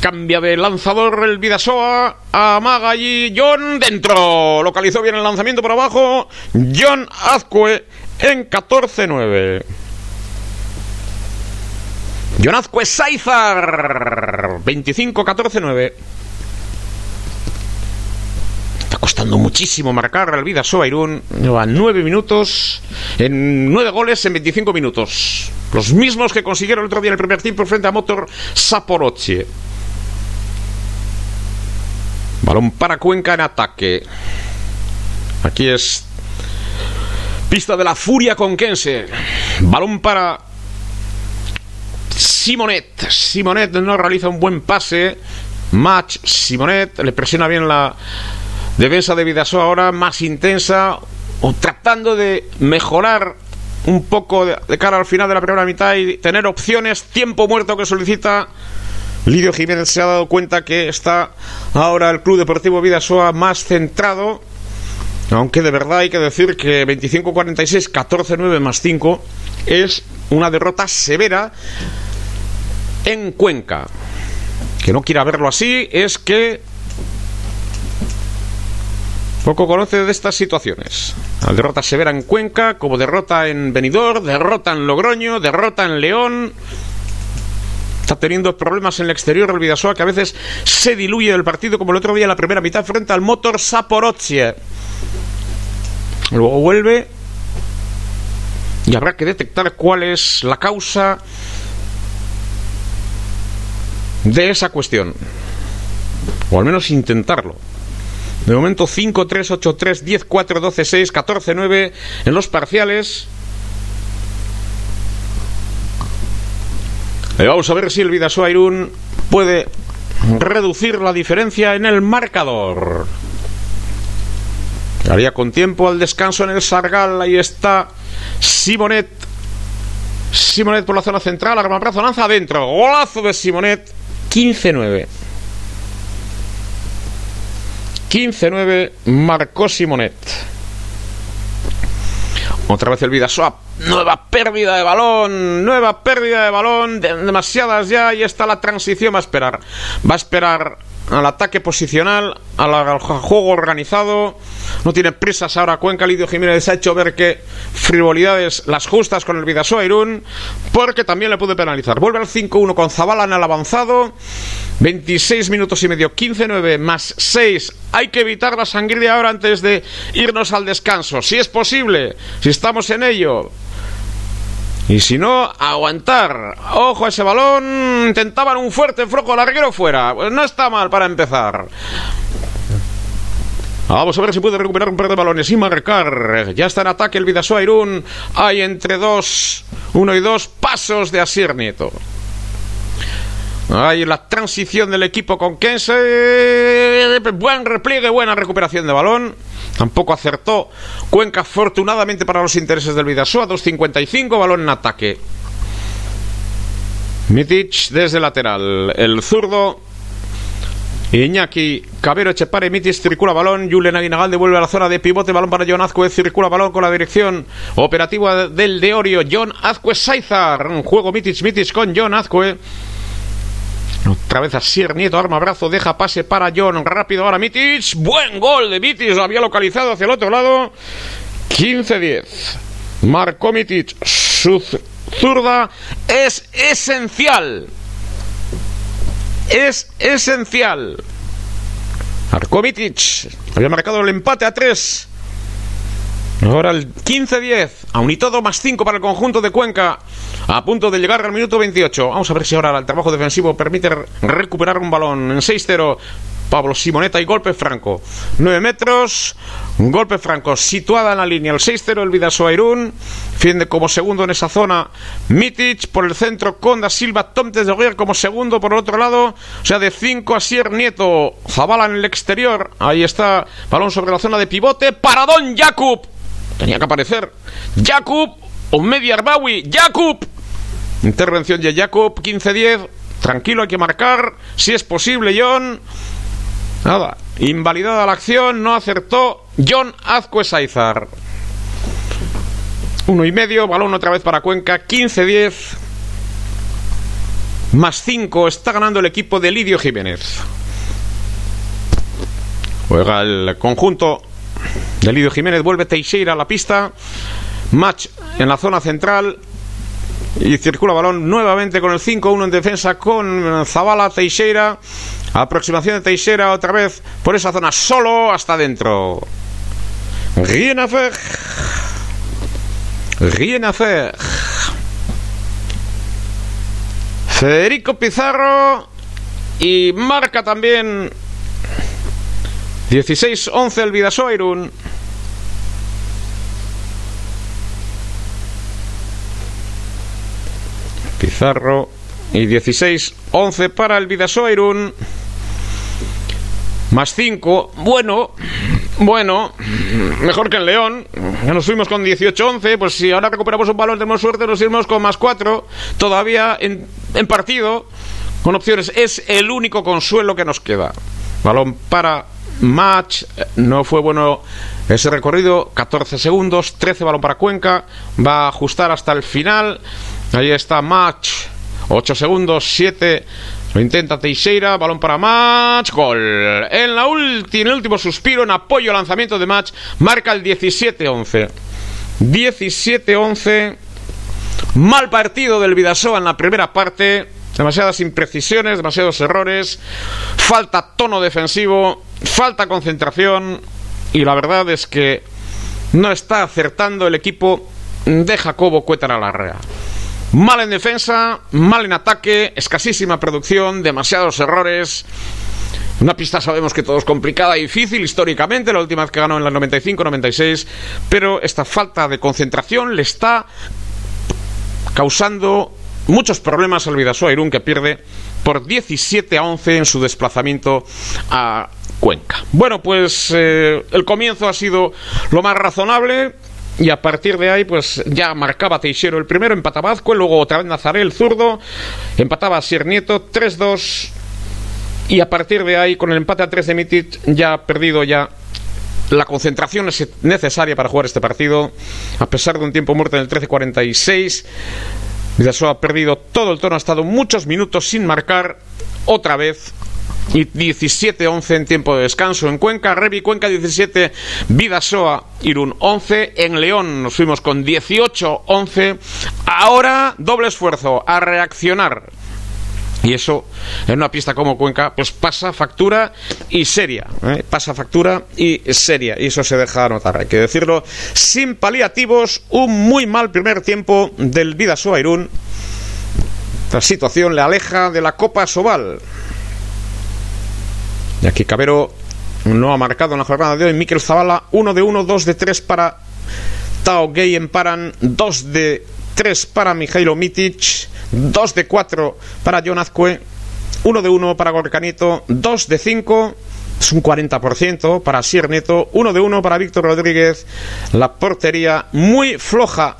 cambia de lanzador el Vidasoa. Amaga allí John dentro. Localizó bien el lanzamiento por abajo. John Azcue en 14-9. Jonazco Saizar 25-14-9 Está costando muchísimo marcar al Vida Soairún. Lleva 9 minutos, en 9 goles en 25 minutos. Los mismos que consiguieron el otro día en el primer tiempo frente a Motor Saporocci. Balón para Cuenca en ataque. Aquí es pista de la furia conquense. Balón para Simonet. Simonet no realiza un buen pase. Match. Simonet le presiona bien la defensa de Vidasoa ahora más intensa. O tratando de mejorar un poco de, cara al final de la primera mitad y tener opciones. Tiempo muerto que solicita. Lidio Jiménez se ha dado cuenta que está ahora el Club Deportivo Vidasoa más centrado. Aunque de verdad hay que decir que 25-46, 14-9 más 5 es una derrota severa en Cuenca. Que no quiera verlo así es que poco conoce de estas situaciones. La derrota severa en Cuenca, como derrota en Benidorm, derrota en Logroño, derrota en León. Está teniendo problemas en el exterior del Vidasoa que a veces se diluye el partido como el otro día en la primera mitad frente al Motor Saporozzi. Luego vuelve y habrá que detectar cuál es la causa de esa cuestión. O al menos intentarlo. De momento 5, 3, 8, 3, 10, 4, 12, 6, 14, 9 en los parciales. Y vamos a ver si el Vidasoa Irún puede reducir la diferencia en el marcador. Haría con tiempo al descanso en el Sargal. Ahí está Simonet. Simonet por la zona central. brazo lanza adentro. Golazo de Simonet. 15-9. 15-9 marcó Simonet. Otra vez el Vidasoa nueva pérdida de balón, nueva pérdida de balón, demasiadas ya, y está la transición, va a esperar, va a esperar al ataque posicional, al, juego organizado. No tiene prisas ahora Cuenca. Lidio Jiménez ha hecho ver que frivolidades las justas con el Vidasoa Irún, porque también le puede penalizar. Vuelve al 5-1 con Zabala en el avanzado. 26 minutos y medio, 15-9 más 6. Hay que evitar la sangría ahora antes de irnos al descanso. Si es posible, si estamos en ello. Y si no, aguantar. Ojo a ese balón. Intentaban un fuerte flojo larguero fuera. Pues no está mal para empezar. Vamos a ver si puede recuperar un par de balones y marcar. Ya está en ataque el Vidasoa Irún. Hay entre dos, uno y dos pasos de Asier Nieto. Hay la transición del equipo con Kense. Buen repliegue, buena recuperación de balón. Tampoco acertó Cuenca, afortunadamente para los intereses del Vidasoa. 2.55, balón en ataque. Mitic desde lateral. El zurdo. Iñaki Cabero Echepare Mitic circula balón. Julen Aguinagal devuelve a la zona de pivote. Balón para John Azcue. Circula balón con la dirección operativa del Deorio. John Azcue Saizar. Juego Mitic Mitic con John Azcue. Otra vez Asier Nieto, arma brazo, deja pase para John. Rápido ahora Mitic. Buen gol de Mitic. Lo había localizado hacia el otro lado. 15-10. Marco Mitic. Su zurda es esencial. Es esencial. Marco Mitic. Había marcado el empate a 3. Ahora el 15-10. Aún y todo más 5 para el conjunto de Cuenca. A punto de llegar al minuto 28. Vamos a ver si ahora el trabajo defensivo permite recuperar un balón en 6-0. Pablo Simoneta y golpe franco. 9 metros, golpe franco. Situada en la línea el 6-0 el Vidasoa Irún. Fiende como segundo en esa zona. Mitic por el centro con Da Silva. Tomtes de Guerra como segundo por el otro lado. O sea, de 5 a Sier Nieto. Zabala en el exterior. Ahí está. Balón sobre la zona de pivote. Para Don Jakub. Tenía que aparecer. Jakub o Media Arbawi. Jakub. Intervención de Jakub. 15-10. Tranquilo, hay que marcar. Si es posible, John. Nada. Invalidada la acción. No acertó John Azcue Saizar. Uno y medio. Balón otra vez para Cuenca. 15-10. Más 5. Está ganando el equipo de Lidio Jiménez. Juega el conjunto Delidio Jiménez vuelve Teixeira a la pista. Match en la zona central. Y circula balón nuevamente con el 5-1 en defensa con Zabala Teixeira. Aproximación de Teixeira otra vez por esa zona solo hasta adentro. Rien faire. Rien. Federico Pizarro. Y marca también 16-11 el Vidasoa Pizarro y 16-11 para el Vidasoa Más 5. Bueno, bueno, mejor que el León. Nos fuimos con 18-11. Pues si ahora recuperamos un balón, tenemos suerte, nos iremos con más 4. Todavía en, en partido, con opciones. Es el único consuelo que nos queda. Balón para Match, no fue bueno ese recorrido, 14 segundos, 13 balón para Cuenca, va a ajustar hasta el final. Ahí está Match, 8 segundos, 7 lo intenta Teixeira, balón para Match, gol. En la última, el último suspiro, en apoyo al lanzamiento de Match, marca el 17-11. 17-11. Mal partido del Vidasoa en la primera parte. Demasiadas imprecisiones, demasiados errores, falta tono defensivo, falta concentración y la verdad es que no está acertando el equipo de Jacobo Cuétara Larrea. Mal en defensa, mal en ataque, escasísima producción, demasiados errores. Una pista sabemos que todo es complicada y difícil históricamente, la última vez que ganó en la 95-96, pero esta falta de concentración le está causando muchos problemas al Vidasoa Irún que pierde por 17 a 11 en su desplazamiento a Cuenca. Bueno, pues eh, el comienzo ha sido lo más razonable. Y a partir de ahí, pues ya marcaba Teixeiro el primero, empataba Azcue, luego otra vez Nazaré el zurdo, empataba Sier Nieto, 3-2. Y a partir de ahí, con el empate a 3 de Mitic, ya perdido ya la concentración es necesaria para jugar este partido. A pesar de un tiempo muerto en el 13-46, Vidasoa ha perdido todo el tono, ha estado muchos minutos sin marcar otra vez. Y 17-11 en tiempo de descanso. En Cuenca, Revi, Cuenca 17, Vidasoa, Irún 11. En León nos fuimos con 18-11. Ahora doble esfuerzo a reaccionar y eso en una pista como Cuenca, pues pasa factura y seria. ¿eh? Pasa factura y seria. Y eso se deja notar, hay que decirlo. Sin paliativos, un muy mal primer tiempo del Vidasoa Irún. Esta situación le aleja de la Copa Sobal. Y aquí Cabero no ha marcado en la jornada de hoy. Miquel Zavala, 1 de 1, 2 de 3 para Tao Gay en Paran, 2 de 3 para Mijailo Mitic. 2 de 4 para John Azcue, 1 de 1 para Gorcanito, 2 de 5, es un 40% para Sier Neto, 1 de 1 para Víctor Rodríguez, la portería muy floja,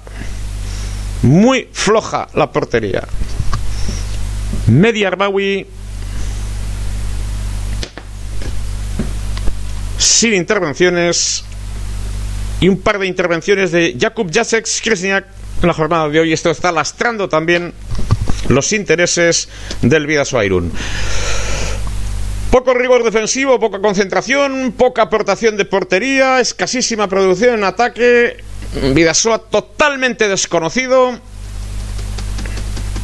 muy floja la portería. Media Arbawi sin intervenciones y un par de intervenciones de Jakub Jacek Kresniak en la jornada de hoy. Esto está lastrando también los intereses del Vidasoa Irún. Poco rigor defensivo, poca concentración, poca aportación de portería, escasísima producción en ataque. Vidasoa totalmente desconocido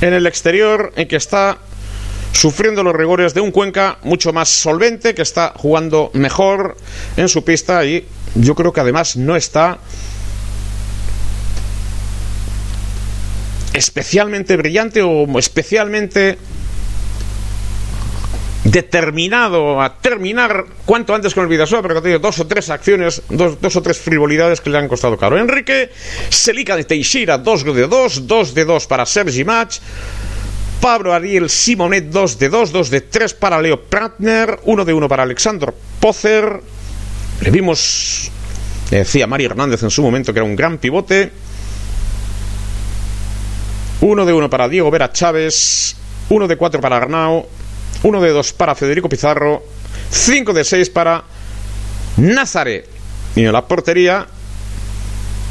en el exterior, en que está sufriendo los rigores de un Cuenca mucho más solvente, que está jugando mejor en su pista y yo creo que además no está especialmente brillante o especialmente determinado a terminar cuanto antes con el Vidasoa, pero que ha tenido dos o tres acciones, dos, dos, o tres frivolidades que le han costado caro. Enrique, Selica de Teixeira, 2 de 2, 2 de 2 para Sergi Match. Pablo Ariel Simonet, 2 de 2, 2 de 3 para Leo Pratner, 1 de 1 para Alexander Pozer. Le vimos, le decía Mario Hernández en su momento que era un gran pivote. 1 de 1 para Diego Vera Chávez, 1 de 4 para Arnau, 1 de 2 para Federico Pizarro, 5 de 6 para Nazare. Y en la portería,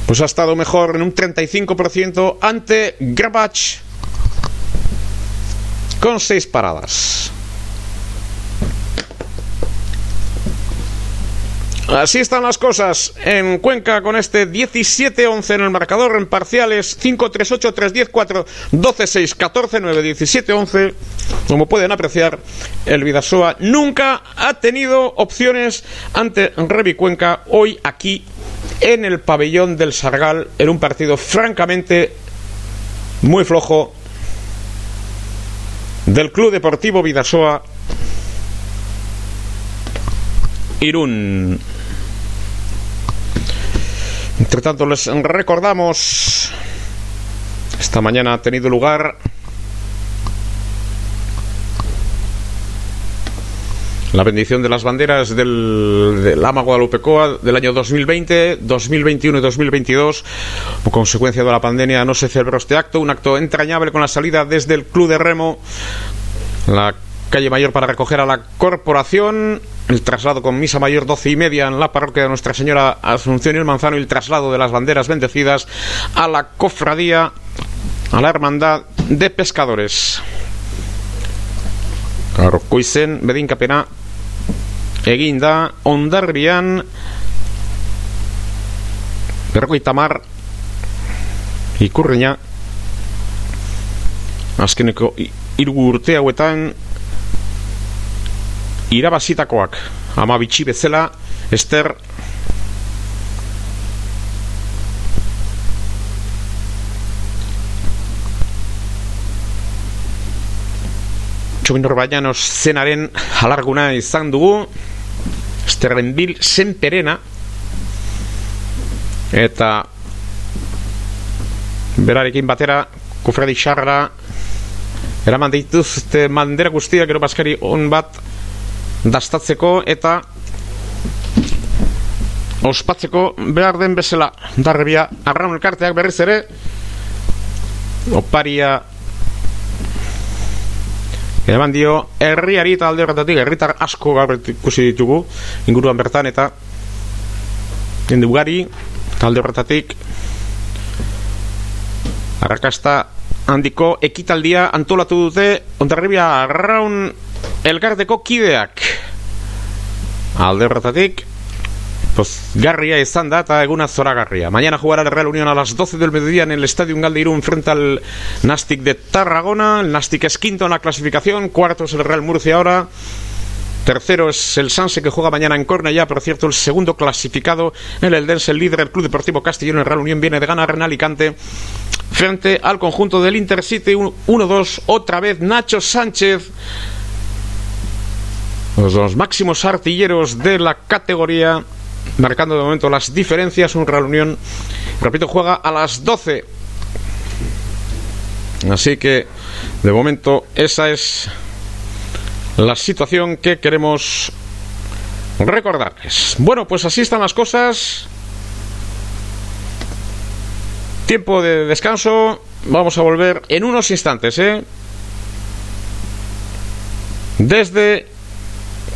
pues ha estado mejor en un 35% ante Grabach con 6 paradas. Así están las cosas en Cuenca con este 17-11 en el marcador en parciales 5-3-8, 3-10, 4, 12-6, 14-9, 17-11. Como pueden apreciar, el Vidasoa nunca ha tenido opciones ante Revi Cuenca hoy aquí en el pabellón del Sargal en un partido francamente muy flojo del Club Deportivo Vidasoa Irún. Entre tanto, les recordamos, esta mañana ha tenido lugar la bendición de las banderas del, del Ama Guadalupecoa del año 2020, 2021 y 2022. Como consecuencia de la pandemia no se celebró este acto, un acto entrañable con la salida desde el Club de Remo, la calle mayor para recoger a la corporación el traslado con misa mayor doce y media en la parroquia de Nuestra Señora Asunción y el Manzano y el traslado de las banderas bendecidas a la cofradía, a la hermandad de pescadores. Gaurkoizen bedinkapena egin da ondarrian berrogeita mar ikurreina azkeneko hiru urte hauetan irabazitakoak. Ama bitxi bezala Ester. Txobinor Bañanos zenaren alarguna izan dugu Esterren bil zenperena eta berarekin batera kufredi xarra. Eraman dituzte mandera guztiak gero baskari on bat dastatzeko eta ospatzeko behar den bezala. Darrebia arraun elkarteak berriz ere oparia eman dio herriari eta alde horretatik herritar asko gaur ikusi ditugu inguruan bertan eta jende ugari, talde horretatik, arrakasta handiko ekitaldia antolatu dute Ondarribia Raun elkarteko kideak. Alde horretatik pues garria izan da eta eguna zoragarria. Mañana jugará el Real Unión a las 12 del mediodía en el Estadio Ungal de Irún frente al Nastic de Tarragona. El Nastic es quinto en la clasificación, cuarto es el Real Murcia ahora. Tercero es el Sanse que juega mañana en Cornellá, por cierto, el segundo clasificado en el Dense, el líder, el Club Deportivo Castellón, el Real Unión viene de ganar en Alicante frente al conjunto del Intercity 1-2, otra vez Nacho Sánchez los dos máximos artilleros de la categoría marcando de momento las diferencias. Un Real Unión, repito, juega a las 12. Así que, de momento, esa es la situación que queremos recordarles. Bueno, pues así están las cosas. Tiempo de descanso. Vamos a volver en unos instantes, ¿eh? Desde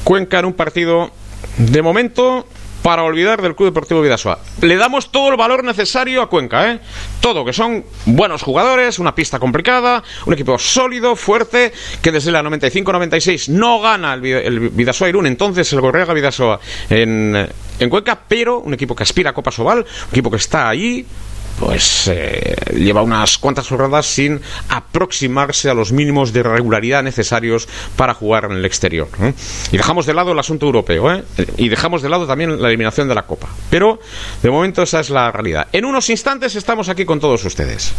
Cuenca en un partido de momento para olvidar del Club Deportivo Vidasoa. Le damos todo el valor necesario a Cuenca, ¿eh? Todo, que son buenos jugadores, una pista complicada, un equipo sólido, fuerte, que desde la 95-96 no gana el, el Vidasoa Irún, entonces el Gorriaga Vidasoa en, en Cuenca, pero un equipo que aspira a Copa Sobal, un equipo que está ahí, pues eh, lleva unas cuantas jornadas sin aproximarse a los mínimos de regularidad necesarios para jugar en el exterior. ¿eh? Y dejamos de lado el asunto europeo ¿eh? y dejamos de lado también la eliminación de la Copa. Pero de momento esa es la realidad. En unos instantes estamos aquí con todos ustedes.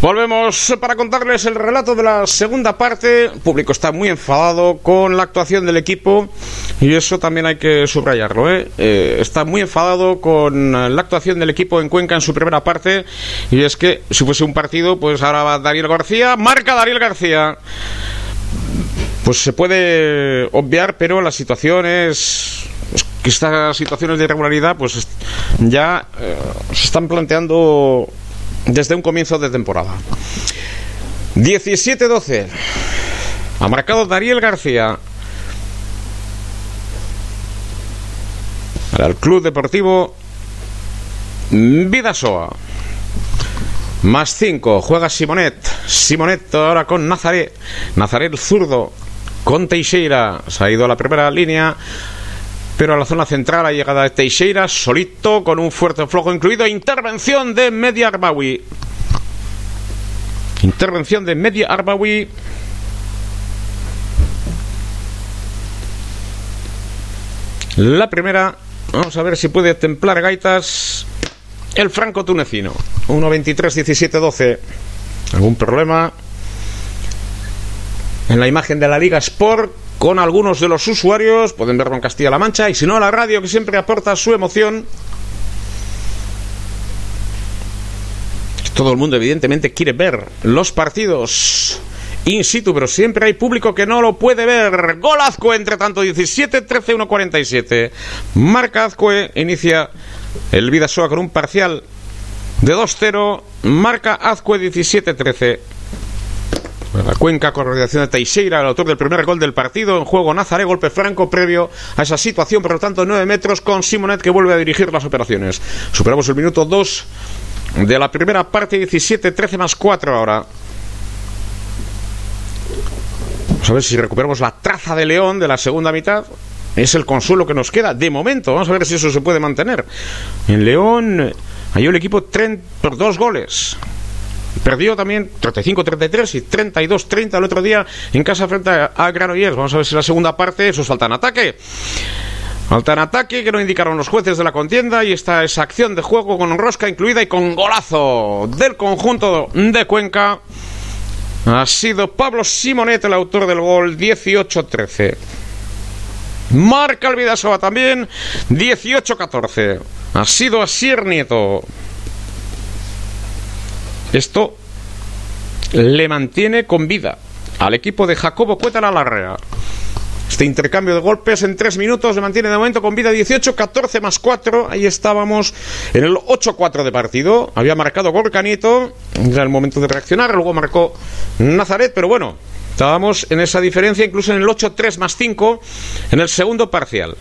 Volvemos para contarles el relato de la segunda parte. El público está muy enfadado con la actuación del equipo y eso también hay que subrayarlo. ¿eh? Eh, está muy enfadado con la actuación del equipo en Cuenca en su primera parte y es que si fuese un partido, pues ahora va Daniel García, marca Daniel García. Pues se puede obviar, pero la situación es que estas situaciones de irregularidad pues ya eh, se están planteando desde un comienzo de temporada. 17-12. Ha marcado Dariel García. Para el Club Deportivo Vidasoa. Más 5. Juega Simonet. Simonet ahora con Nazaret. Nazaret zurdo con Teixeira. Se ha ido a la primera línea pero a la zona central ha llegado Teixeira solito con un fuerte flojo incluido intervención de Media Arbawi intervención de Media Arbawi la primera vamos a ver si puede templar gaitas el franco tunecino. 1-23-17-12. ¿Algún problema? En la imagen de la Liga Sport, con algunos de los usuarios, pueden verlo en Castilla-La Mancha, y si no, la radio que siempre aporta su emoción. Todo el mundo, evidentemente, quiere ver los partidos in situ, pero siempre hay público que no lo puede ver. Gol Azcue, entre tanto, 17-13-1-47. Marca Azcue, inicia el Vidasoa con un parcial de 2-0. Marca Azcue 17-13. La cuenca con de Teixeira, el autor del primer gol del partido. En juego Nazaré, golpe franco previo a esa situación. Por lo tanto, 9 metros con Simonet que vuelve a dirigir las operaciones. Superamos el minuto 2 de la primera parte, 17-13 más 4 ahora. Vamos a ver si recuperamos la traza de León de la segunda mitad. Es el consuelo que nos queda de momento. Vamos a ver si eso se puede mantener. En León hay el equipo por dos goles. Perdió también 35-33 y 32-30 el otro día en casa frente a Granollers. Vamos a ver si la segunda parte eso salta en ataque. Falta en ataque que no indicaron los jueces de la contienda y esta es acción de juego con rosca incluida y con golazo del conjunto de Cuenca. Ha sido Pablo Simonet el autor del gol 18-13. Marca el también 18-14. Ha sido Asier Nieto. Esto le mantiene con vida al equipo de Jacobo Cueta la Larrea. Este intercambio de golpes en tres minutos se mantiene de momento con vida 18, 14 más 4. Ahí estábamos en el 8-4 de partido. Había marcado Gorka Nieto. Era el momento de reaccionar. Luego marcó Nazaret, pero bueno, estábamos en esa diferencia, incluso en el 8-3 más 5 en el segundo parcial.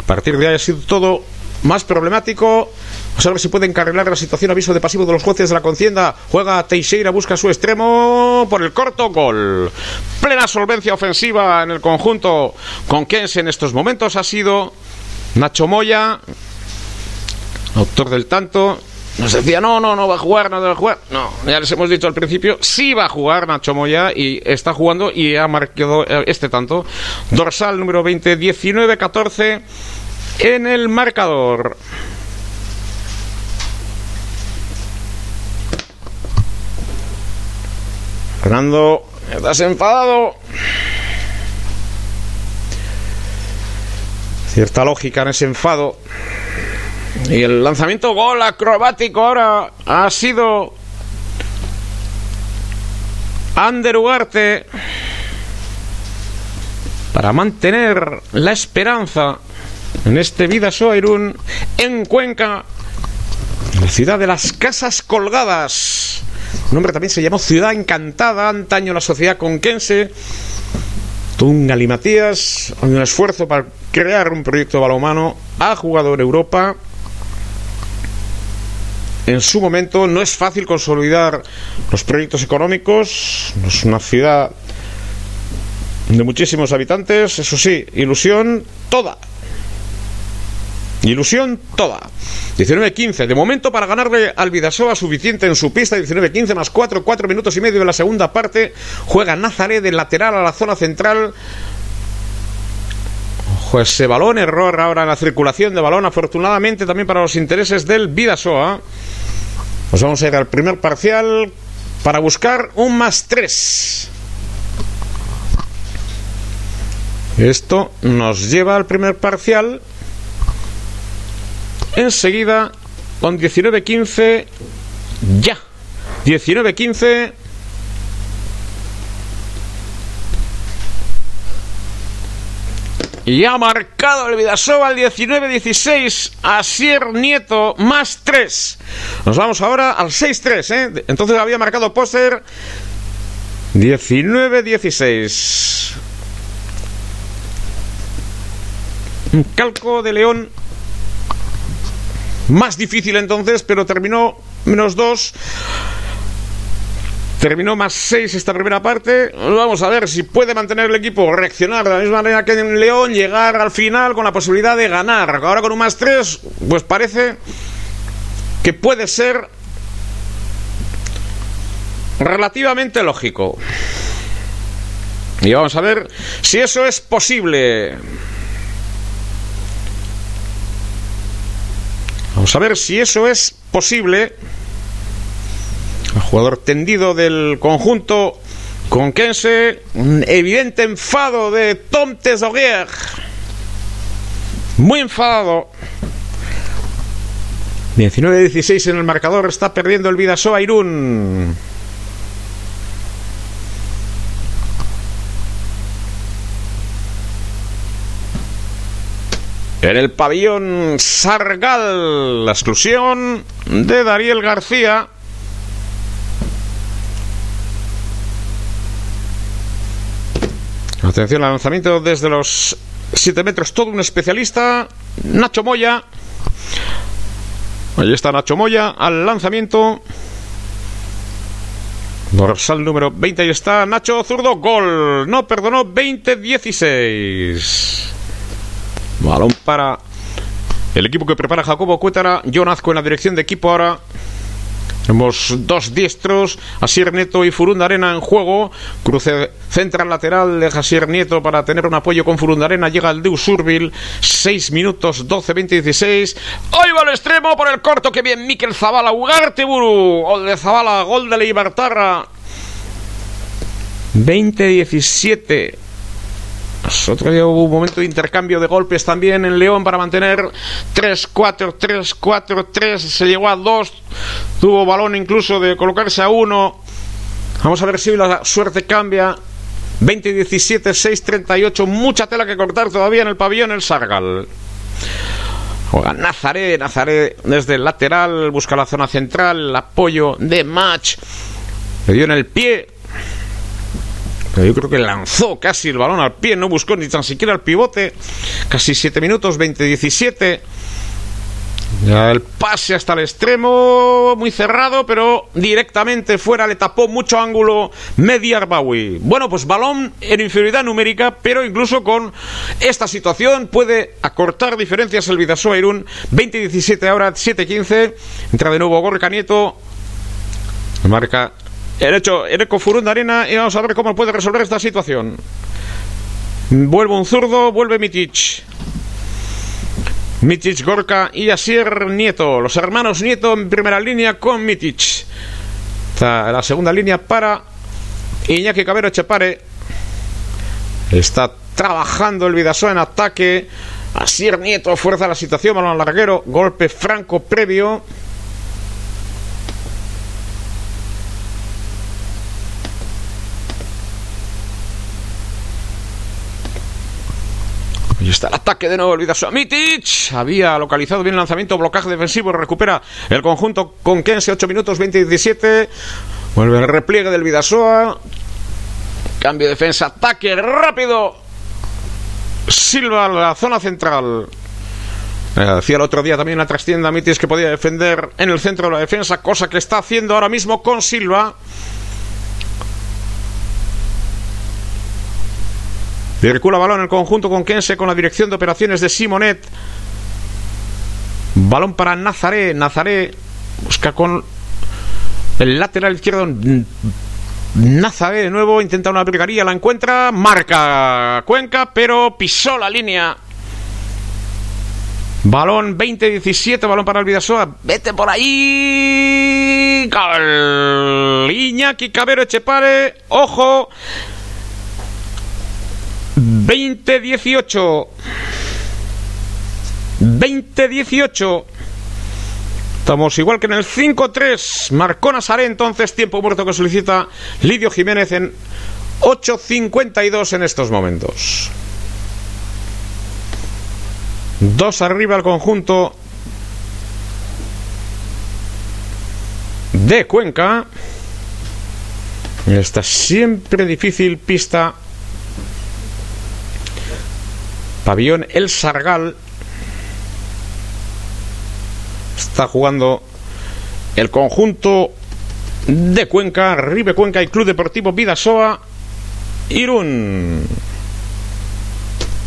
A partir de ahí ha sido todo más problemático. Vamos a ver si puede encarrilar la situación. Aviso de pasivo de los jueces de la contienda. Juega Teixeira, busca su extremo por el corto gol. Plena solvencia ofensiva en el conjunto con Kense en estos momentos ha sido Nacho Moya, autor del tanto. Nos decía, no, no, no va a jugar, no va a jugar. No, ya les hemos dicho al principio, sí va a jugar Nacho Moya y está jugando y ha marcado eh, este tanto. Dorsal número 20, 19-14 en el marcador. Fernando, estás enfadado. Cierta lógica en ese enfado. Y el lanzamiento gol acrobático ahora ha sido Ander Ugarte para mantener la esperanza en este Vida Irún en Cuenca, la ciudad de las casas colgadas. Un nombre también se llamó Ciudad Encantada, antaño la sociedad conquense. Tunga Matías, un esfuerzo para crear un proyecto de ha jugado en Europa. En su momento no es fácil consolidar los proyectos económicos, es una ciudad de muchísimos habitantes, eso sí, ilusión toda, Ilusión toda. 19-15. De momento para ganarle al Vidasoa suficiente en su pista. 19-15 más 4, 4 minutos y medio de la segunda parte. Juega Nazaret de lateral a la zona central. Ojo ese balón. Error ahora en la circulación de balón. Afortunadamente también para los intereses del Vidasoa. Pues vamos a ir al primer parcial para buscar un más 3. Esto nos lleva al primer parcial enseguida con 19-15 ya. 19-15. Y ha marcado el Vidasoa al 19-16. Asier Nieto más 3. Nos vamos ahora al 6-3. ¿eh? Entonces había marcado póster 19-16. Un calco de León más difícil entonces, pero terminó menos dos. Terminó más seis esta primera parte. Vamos a ver si puede mantener el equipo, reaccionar de la misma manera que en León, llegar al final con la posibilidad de ganar. Ahora con un más tres, pues parece que puede ser relativamente lógico. Y vamos a ver si eso es posible. Vamos a ver si eso es posible. El jugador tendido del conjunto conquense. Un evidente enfado de Tom Tesoguer. Muy enfadado. 19-16 en el marcador. Está perdiendo el Vidasoa Irún. En el pabellón Sargal, la exclusión de Dariel García. Atención al lanzamiento desde los 7 metros, todo un especialista. Nacho Moya. Ahí está Nacho Moya al lanzamiento. Dorsal número 20, ahí está Nacho Zurdo, gol. No perdonó, 20-16. Balón para el equipo que prepara Jacobo Cuétara. John Azco en la dirección de equipo ahora. Tenemos dos diestros, Asier Nieto y Furundarena en juego. Cruce central lateral de Asier Nieto para tener un apoyo con Furundarena. Llega el Deus Urbil. 6 minutos 12, 20, 16. Ahí va el extremo por el corto. Que bien, Miquel Zabala. Ugarteburu. Gol de Zabala. Gol de Leibartarra. 20, 17. Otro día hubo un momento de intercambio de golpes también en León para mantener 3-4, 3-4, 3. Se llegó a 2. Tuvo balón incluso de colocarse a 1. Vamos a ver si la suerte cambia. 20-17, 6-38. Mucha tela que cortar todavía en el pabellón el Sargal. Juega Nazaré, Nazaré desde el lateral, busca la zona central, el apoyo de Match. Le dio en el pie, yo creo que lanzó casi el balón al pie, no buscó ni tan siquiera el pivote. Casi 7 minutos, 20-17. el pase hasta el extremo, muy cerrado, pero directamente fuera le tapó mucho ángulo Medi Arbawi. Bueno, pues balón en inferioridad numérica, pero incluso con esta situación puede acortar diferencias el Vidasoa Irún. 20-17 ahora, 7-15. Entra de nuevo Gorka Nieto. Marca el hecho, Ereco Furunda Arena y vamos a ver cómo puede resolver esta situación. Vuelve un zurdo, vuelve Mitic. Mitic, Gorka y Asier Nieto. Los hermanos Nieto en primera línea con Mitic. Está la segunda línea para Iñaki Cabero Chepare. Está trabajando el Vidasoa en ataque. Asier Nieto fuerza la situación, balón larguero. Golpe franco previo. Y está el ataque de nuevo el Vidasoa. Mitic había localizado bien el lanzamiento, blocaje defensivo, recupera el conjunto con Kense, 8 minutos 20 17. Vuelve el repliegue del Vidasoa. Cambio de defensa, ataque rápido. Silva la zona central. Eh, decía el otro día también la trastienda Mitic que podía defender en el centro de la defensa, cosa que está haciendo ahora mismo con Silva. Circula balón en conjunto con Kense con la dirección de operaciones de Simonet. Balón para Nazaré. Nazaré busca con el lateral izquierdo. Nazaré de nuevo intenta una brigaría, la encuentra, marca Cuenca, pero pisó la línea. Balón 20-17, balón para el Vidasoa. Vete por ahí. Iñaki Cabero Echepare. Ojo. 2018. 2018. Estamos igual que en el 5-3. Marcó Nazaré entonces, tiempo muerto que solicita Lidio Jiménez en 8.52 en estos momentos. Dos arriba al conjunto de Cuenca. Esta siempre difícil pista Pabellón El Sargal. Está jugando el conjunto de Cuenca, Ribe Cuenca y Club Deportivo Vidasoa, Irún.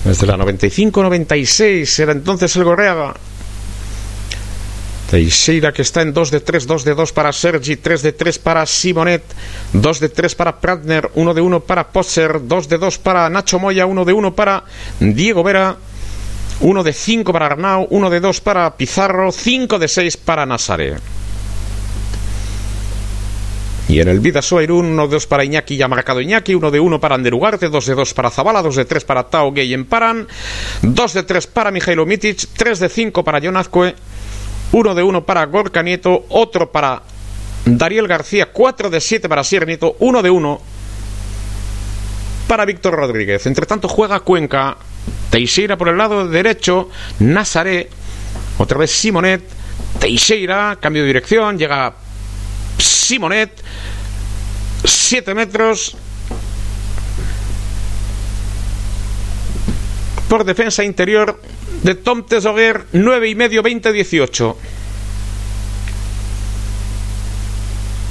Desde la 95-96 era entonces el Gorreaga. Teixeira que está en 2 de 3, 2 de 2 para Sergi, 3 de 3 para Simonet, 2 de 3 para Pratner, 1 de 1 para Posser, 2 de 2 para Nacho Moya, 1 de 1 para Diego Vera, uno de 5 para Arnau, uno de 2 para Pizarro, 5 de 6 para Nazaré. Y en el Vidasoa Irún, 1 de 2 para Iñaki, ya marcado Iñaki, 1 de 1 para Anderugarte, 2 de 2 para Zabala, 2 de 3 para Tao Gay en Paran, 2 de 3 para Mijailo Mitic, 3 de 5 para John 1 de 1 para Gorka Nieto, otro para Dariel García, 4 de 7 para Sierra Nieto, 1 de 1 para Víctor Rodríguez. Entre tanto juega Cuenca, Teixeira por el lado derecho, Nazaré, otra vez Simonet, Teixeira, cambio de dirección, llega Simonet, 7 metros. Por defensa interior de Tom Tesoguer, 9 y medio, 20-18.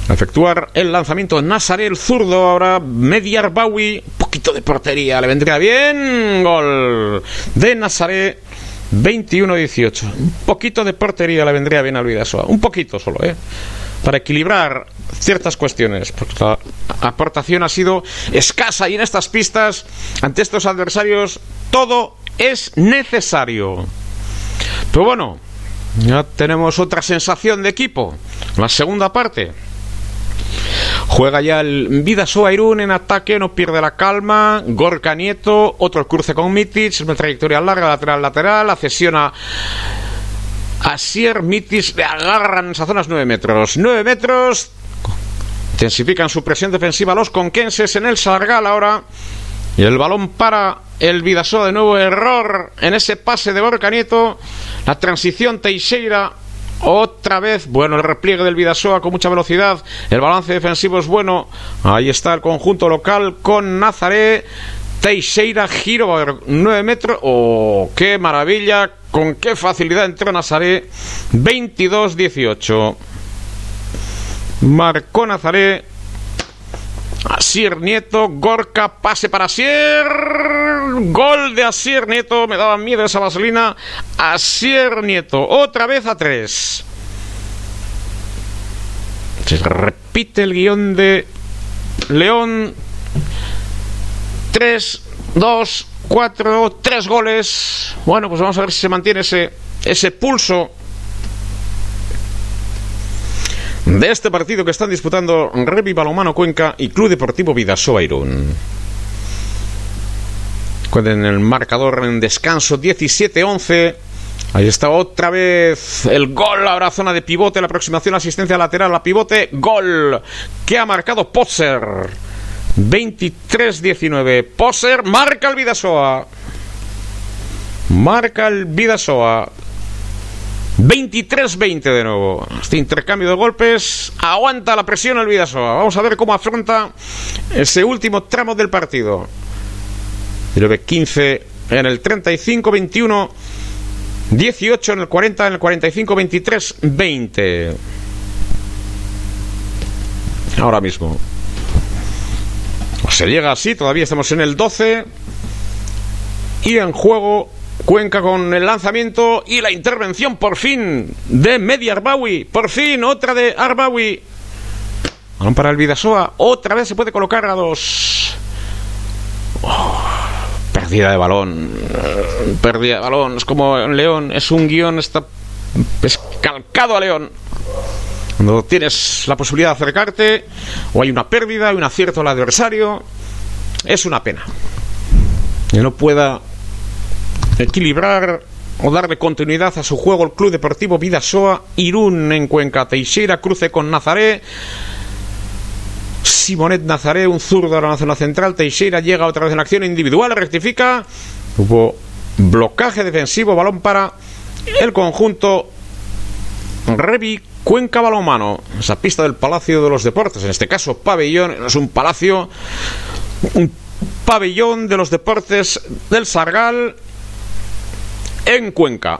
efectuar el lanzamiento Nazaré, el zurdo, ahora Mediar Bawi, poquito de portería, le vendría bien, gol de Nazaré, 21-18, un poquito de portería le vendría bien al Vidasoa, un poquito solo, ¿eh? Para equilibrar ciertas cuestiones, porque la aportación ha sido escasa y en estas pistas, ante estos adversarios, todo es necesario. Pero bueno, ya tenemos otra sensación de equipo, la segunda parte. Juega ya el Vidasoa Irún en ataque, no pierde la calma. Gorka Nieto, otro cruce con Mitic, una trayectoria larga, lateral, lateral, la cesión a Asier Mitic, le agarran esas zonas 9 metros. 9 metros, intensifican su presión defensiva los conquenses en el Sargal ahora. Y el balón para el Vidasoa de nuevo, error en ese pase de Gorka Nieto. La transición Teixeira otra vez, bueno, el repliegue del Vidasoa con mucha velocidad. El balance defensivo es bueno. Ahí está el conjunto local con Nazaré. Teixeira, giro 9 metros. ¡Oh, qué maravilla! Con qué facilidad entró Nazaré. 22-18. Marcó Nazaré. Asier Nieto, Gorka, pase para Asier. Gol de Asier Nieto, me daba miedo esa vaselina. Asier Nieto, otra vez a tres. Se repite el guion de León. Tres, dos, cuatro, tres goles. Bueno, pues vamos a ver si se mantiene ese, ese pulso de este partido que están disputando Revi Balomano Cuenca y Club Deportivo Vidasoa Irún. En el marcador en descanso 17-11. Ahí está otra vez el gol, ahora zona de pivote, la aproximación, asistencia lateral, la pivote, gol que ha marcado Poser. 23-19. Poser marca el Vidasoa. Marca el Vidasoa. 23-20 de nuevo. Este intercambio de golpes aguanta la presión el Vidasoa. Vamos a ver cómo afronta ese último tramo del partido. 15 en el 35-21. 18 en el 40, en el 45, 23, 20. Ahora mismo. Se llega así, todavía estamos en el 12. Y en juego Cuenca con el lanzamiento y la intervención por fin de Media Arbawi. Por fin otra de Arbawi. Balón para el Vidasoa. Otra vez se puede colocar a dos. Oh, pérdida de balón. Pérdida de balón. Es como León. Es un guion. Está calcado a León. Cuando tienes la posibilidad de acercarte, o hay una pérdida, hay un acierto al adversario, es una pena. Que no pueda equilibrar o darle continuidad a su juego el Club Deportivo Vidasoa Irún en Cuenca Teixeira cruce con Nazaré. Simonet Nazaré un zurdo a la zona central Teixeira llega otra vez en acción individual rectifica. Hubo blocaje defensivo balón para el conjunto Revi Cuenca Balonmano esa pista del Palacio de los Deportes en este caso pabellón es un palacio un pabellón de los deportes del Sargal en Cuenca.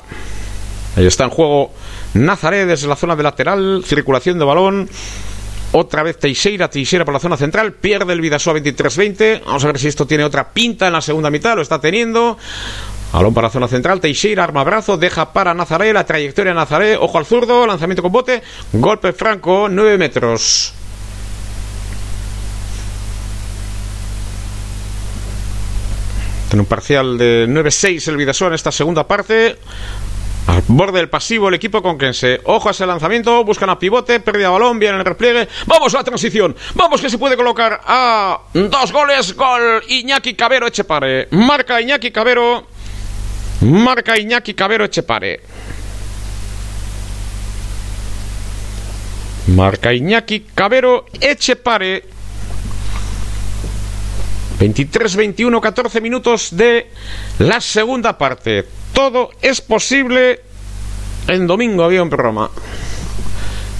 Ahí está en juego Nazaré desde la zona de lateral, circulación de balón. Otra vez Teixeira, Teixeira por la zona central, pierde el Vidasoa 23-20. Vamos a ver si esto tiene otra pinta en la segunda mitad, lo está teniendo. Balón para la zona central, Teixeira, arma brazo, deja para Nazaré, la trayectoria Nazaré, ojo al zurdo, lanzamiento con bote, golpe franco, 9 metros. Tiene un parcial de 9-6 el Vidasoa en esta segunda parte. Al borde del pasivo el equipo con se Ojo a ese lanzamiento, buscan a pivote, pérdida de balón, viene el repliegue. Vamos a la transición. Vamos que se puede colocar a dos goles. Gol Iñaki Cabero Echepare. Marca Iñaki Cabero. Marca Iñaki Cabero Echepare. Marca Iñaki Cabero Echepare. 23-21, 14 minutos de la segunda parte. Todo es posible. En domingo había un programa.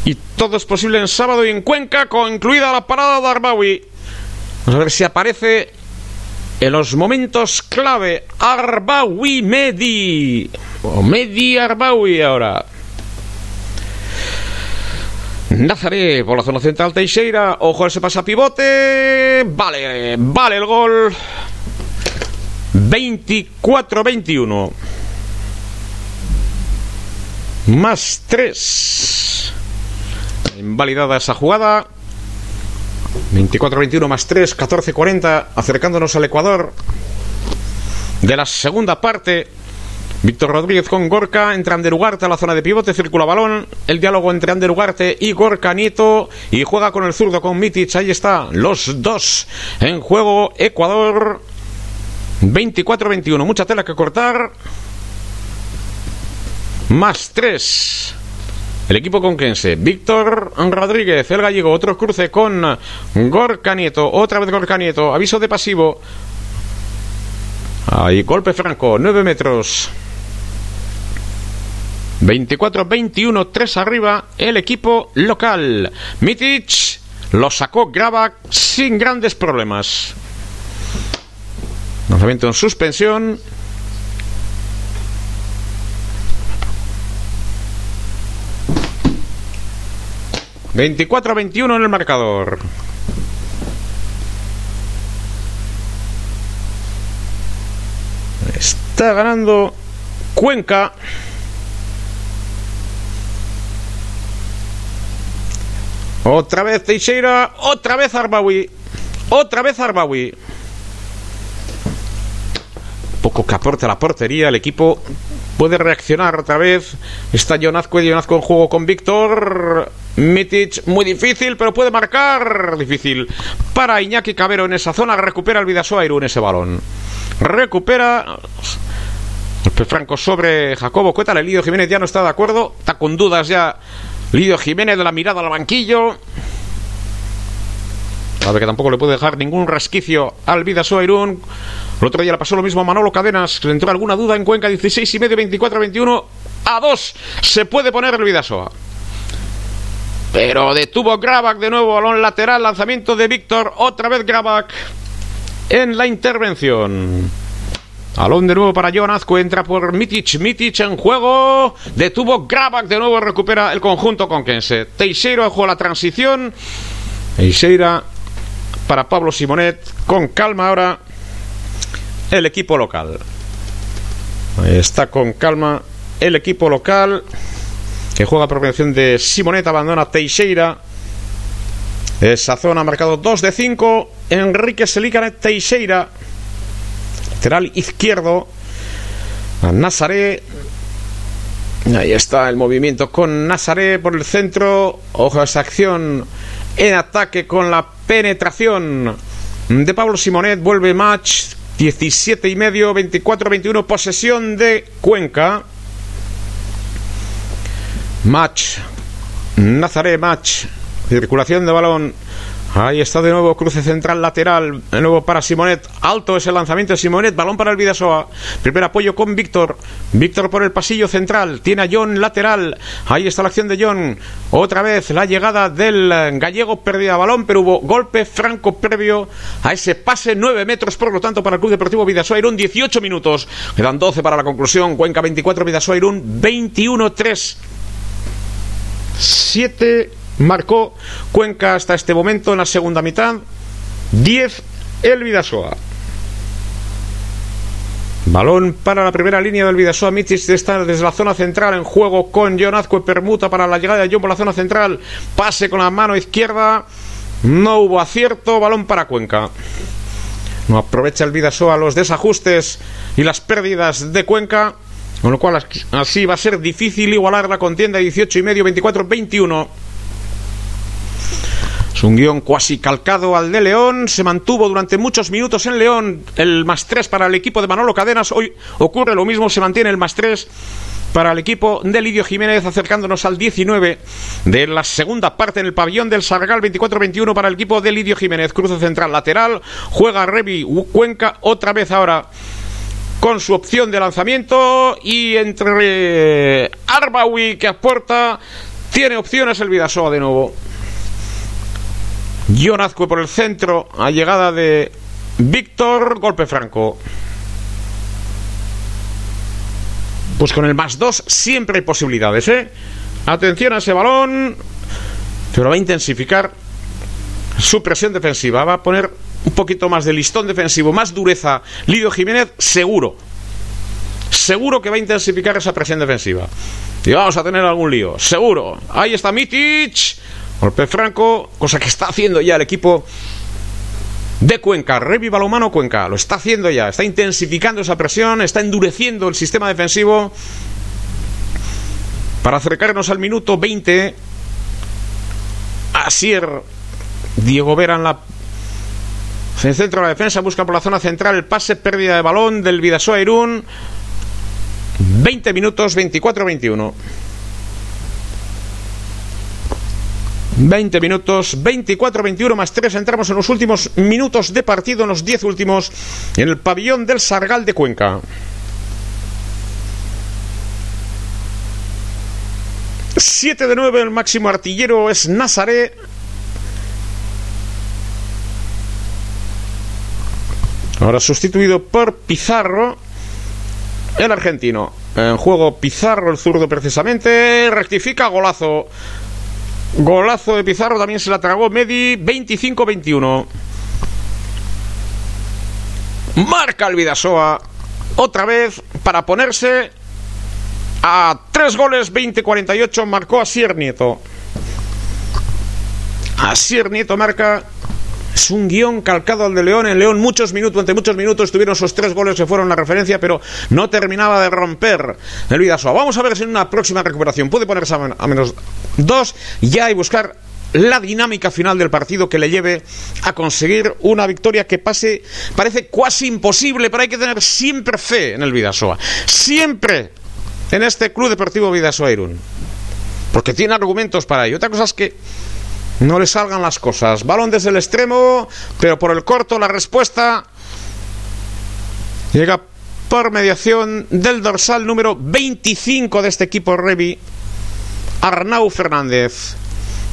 Y todo es posible en sábado y en Cuenca, con incluida la parada de Arbawi. Vamos a ver si aparece en los momentos clave Arbawi Medi. O Medi Arbawi ahora. Nazaré por la zona central Teixeira. Ojo, ese pasa pivote. Vale, vale el gol. 24-21. Más 3. Invalidada esa jugada. 24-21 más 3, 14-40. Acercándonos al Ecuador. De la segunda parte. Víctor Rodríguez con Gorka, entra Ander Ugarte a la zona de pivote, circula balón, el diálogo entre Ander Ugarte y Gorka Nieto y juega con el zurdo con Mitic, ahí está, los dos en juego, Ecuador 24-21, mucha tela que cortar, más tres. El equipo conquense, Víctor Rodríguez, el gallego, otro cruce con Gorka Nieto, otra vez Gorka Nieto, aviso de pasivo. Ahí, golpe franco, 9 metros. 24-21, 3 arriba, el equipo local. Mitic lo sacó Graba sin grandes problemas. Lanzamiento en suspensión. ...24-21 en el marcador... Está ganando Cuenca... Otra vez Teixeira, otra vez Arbawi, otra vez Arbawi. Poco que aporte la portería, el equipo puede reaccionar otra vez. Está Jonazco y Jonazco en juego con Víctor. Mitic, muy difícil, pero puede marcar. Difícil para Iñaki Cabero en esa zona. Recupera el Vidasoa en ese balón. Recupera. Franco sobre Jacobo Cueta. El Lidio Jiménez ya no está de acuerdo. Está con dudas ya Lidio Jiménez de la mirada al banquillo. Sabe que tampoco le puede dejar ningún resquicio al Vidasoa Irún. El otro día le pasó lo mismo a Manolo Cadenas, que entró alguna duda en Cuenca, 16 y medio, 24 21. A 2 se puede poner el Vidasoa. Pero detuvo Grabak de nuevo, balón lateral, lanzamiento de Víctor, otra vez Grabak en la intervención. Alón de nuevo para John Azco, entra por Mitic, Mitic en juego, detuvo Grabak, de nuevo recupera el conjunto con Kense. Teixeira juego la transición, Teixeira para Pablo Simonet, con calma ahora el equipo local. está con calma el equipo local, que juega por prevención de Simonet, abandona Teixeira. Esa zona ha marcado 2 de 5, Enrique Selicanet Teixeira lateral izquierdo. A Nazaré. Ahí está el movimiento con Nazaré por el centro. Ojo esa acción en ataque con la penetración de Pablo Simonet. Vuelve match 17 y medio, 24-21. Posesión de Cuenca. Match. Nazaré, match. Circulación de balón Ahí está de nuevo, cruce central lateral, de nuevo para Simonet, alto ese lanzamiento de Simonet, balón para el Vidasoa, primer apoyo con Víctor, Víctor por el pasillo central, tiene a John lateral, ahí está la acción de John, otra vez la llegada del gallego, perdida balón, pero hubo golpe franco previo a ese pase, 9 metros por lo tanto para el Club Deportivo Vidasoa Irún, 18 minutos, quedan 12 para la conclusión, Cuenca 24, Vidasoa Irún 21-3, 7 marcó Cuenca hasta este momento en la segunda mitad. 10 el Vidasoa. Balón para la primera línea del Vidasoa. Mitis está desde la zona central en juego con John Azcue. Permuta para la llegada de John por la zona central. Pase con la mano izquierda. No hubo acierto. Balón para Cuenca. No aprovecha el Vidasoa los desajustes y las pérdidas de Cuenca, con lo cual así va a ser difícil igualar la contienda 18 y medio, 24, 21. Es un guion cuasi calcado al de León. Se mantuvo durante muchos minutos en León el más 3 para el equipo de Manolo Cadenas. Hoy ocurre lo mismo, se mantiene el más 3 para el equipo de Lidio Jiménez, acercándonos al 19 de la segunda parte en el pabellón del Sargal, 24-21 para el equipo de Lidio Jiménez. Cruce central lateral, juega Revi Cuenca otra vez ahora con su opción de lanzamiento y entre Arbawi que aporta, tiene opciones el Vidasoa de nuevo. Jonazcue por el centro, a llegada de Víctor, golpe franco. Pues con el más dos siempre hay posibilidades, ¿eh? Atención a ese balón, pero va a intensificar su presión defensiva, va a poner un poquito más de listón defensivo, más dureza. Lidio Jiménez, seguro. Seguro que va a intensificar esa presión defensiva. Y vamos a tener algún lío, seguro. Ahí está Mitic. Golpe franco, cosa que está haciendo ya el equipo de Cuenca. Reviva lo humano Cuenca. Lo está haciendo ya. Está intensificando esa presión, está endureciendo el sistema defensivo. Para acercarnos al minuto 20. Asier. Diego Vera en la. En el centro de la defensa busca por la zona central el pase, pérdida de balón del Vidasoa Irún. 20 minutos, 24-21. 20 minutos, 24-21 más 3. Entramos en los últimos minutos de partido, en los 10 últimos, en el pabellón del Sargal de Cuenca. 7 de 9, el máximo artillero es Nazaré. Ahora sustituido por Pizarro, el argentino. En juego Pizarro, el zurdo precisamente. Rectifica golazo. Golazo de Pizarro, también se la tragó Medi, 25-21. Marca el Vidasoa, otra vez, para ponerse a tres goles, 20-48, marcó a Sier Nieto. Asier Nieto marca es un guion calcado al de León. En León muchos minutos, durante muchos minutos tuvieron esos tres goles que fueron la referencia, pero no terminaba de romper el Vidasoa. Vamos a ver si en una próxima recuperación puede ponerse a, menos dos ya y buscar la dinámica final del partido que le lleve a conseguir una victoria que pase, parece casi imposible, pero hay que tener siempre fe en el Vidasoa. Siempre en este Club Deportivo Vidasoa Irún. Porque tiene argumentos para ello. Otra cosa es que no le salgan las cosas. Balón desde el extremo, pero por el corto la respuesta llega por mediación del dorsal número 25 de este equipo Revi, Arnau Fernández.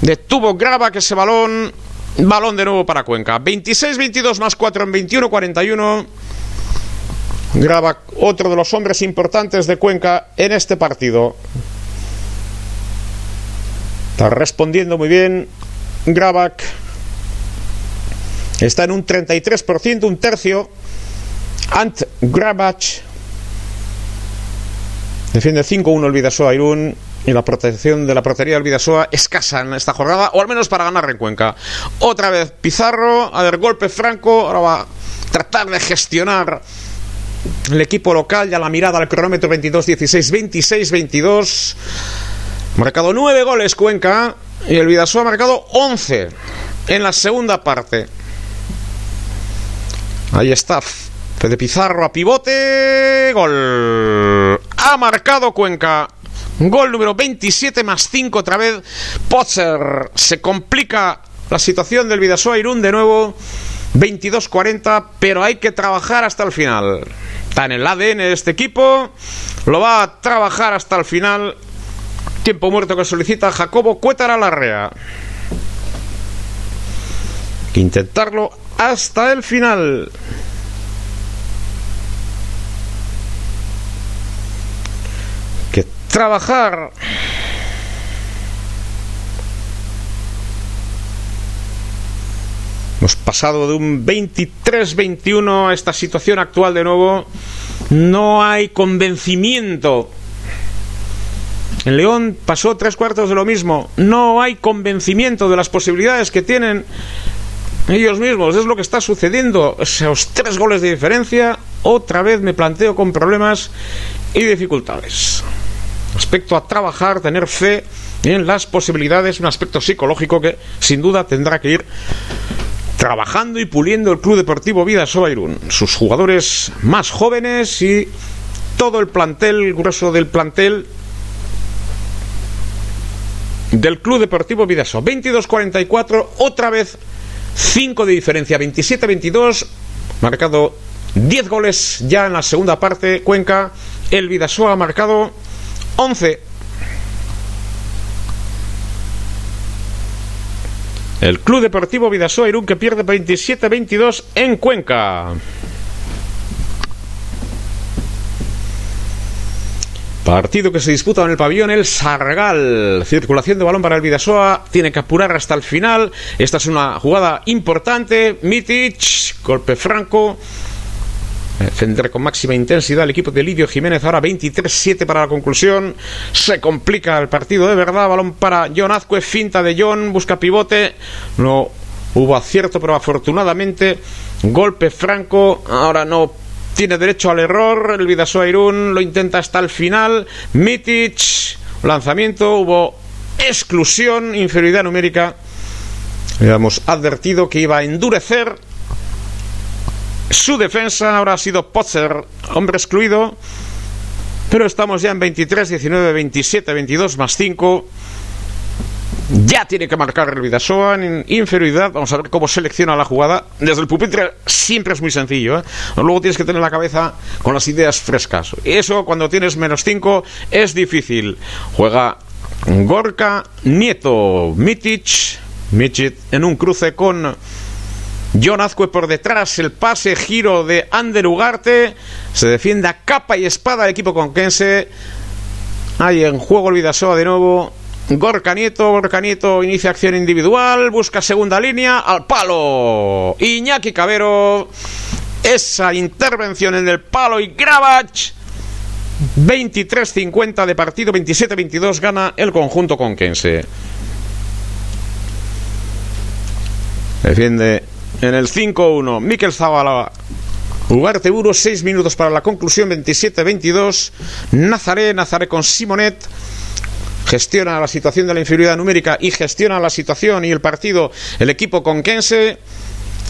Detuvo Graba que ese balón, balón de nuevo para Cuenca. 26-22 más 4 en 21-41. Graba otro de los hombres importantes de Cuenca en este partido. Está respondiendo muy bien Grabak está en un 33%, un tercio. Ant Grabach defiende 5-1 el Vidasoa Irún y la protección de la portería del Vidasoa escasa en esta jornada, o al menos para ganar en Cuenca. Otra vez Pizarro, a ver, golpe franco, ahora va a tratar de gestionar el equipo local, ya la mirada al cronómetro 22-16, 26-22. Marcado 9 goles Cuenca, y el Vidasoa ha marcado 11 en la segunda parte. Ahí está. Fede Pizarro a pivote. Gol. Ha marcado Cuenca. Gol número 27 más 5 otra vez. Potser. Se complica la situación del Vidasoa Irún de nuevo. 22-40, pero hay que trabajar hasta el final. Está en el ADN de este equipo. Lo va a trabajar hasta el final Tiempo muerto que solicita Jacobo Cuétara Larrea. Intentarlo hasta el final. Que trabajar. Hemos pasado de un 23-21 a esta situación actual de nuevo. No hay convencimiento en León pasó tres cuartos de lo mismo. No hay convencimiento de las posibilidades que tienen ellos mismos. Es lo que está sucediendo. Esos tres goles de diferencia, otra vez me planteo con problemas y dificultades. Respecto a trabajar, tener fe en las posibilidades, un aspecto psicológico que sin duda tendrá que ir trabajando y puliendo el Club Deportivo Vida Irún. Sus jugadores más jóvenes y todo el plantel, el grueso del plantel del Club Deportivo Vidaso. 22-44, otra vez 5 de diferencia, 27-22, marcado 10 goles ya en la segunda parte. Cuenca, el Vidaso ha marcado 11. El Club Deportivo Vidaso Irún que pierde 27-22 en Cuenca. Partido que se disputa en el pabellón El Sargal. Circulación de balón para el Vidasoa. Tiene que apurar hasta el final. Esta es una jugada importante. Mitic, golpe franco. Defender con máxima intensidad el equipo de Lidio Jiménez. Ahora 23-7 para la conclusión. Se complica el partido de verdad. Balón para John Azcue. Finta de John. Busca pivote. No hubo acierto, pero afortunadamente golpe franco. Ahora no tiene derecho al error. El Vidasoa Irún lo intenta hasta el final. Mitic, lanzamiento, hubo exclusión, inferioridad numérica. Habíamos advertido que iba a endurecer su defensa. Ahora ha sido Potzer, hombre excluido. Pero estamos ya en 23, 19, 27, 22 más 5. Ya tiene que marcar el Vidasoa en inferioridad. Vamos a ver cómo selecciona la jugada. Desde el pupitre siempre es muy sencillo. ¿eh? Luego tienes que tener la cabeza con las ideas frescas. Eso cuando tienes menos 5 es difícil. Juega Gorka Nieto, Mitic, Mitic en un cruce con John Azcue por detrás. El pase giro de Ander Ugarte. Se defiende a capa y espada el equipo conquense. Hay en juego el Vidasoa de nuevo. Gorka Nieto, Gorka Nieto inicia acción individual, busca segunda línea, al palo. Iñaki Cabero, esa intervención en el palo y Gravach. 23-50 de partido, 27-22 gana el conjunto conquense. Defiende en el 5-1 Miquel Zavala. Ugarte Buro, 6 minutos para la conclusión, 27-22. Nazaré, Nazaré con Simonet gestiona la situación de la inferioridad numérica y gestiona la situación y el partido el equipo conquense.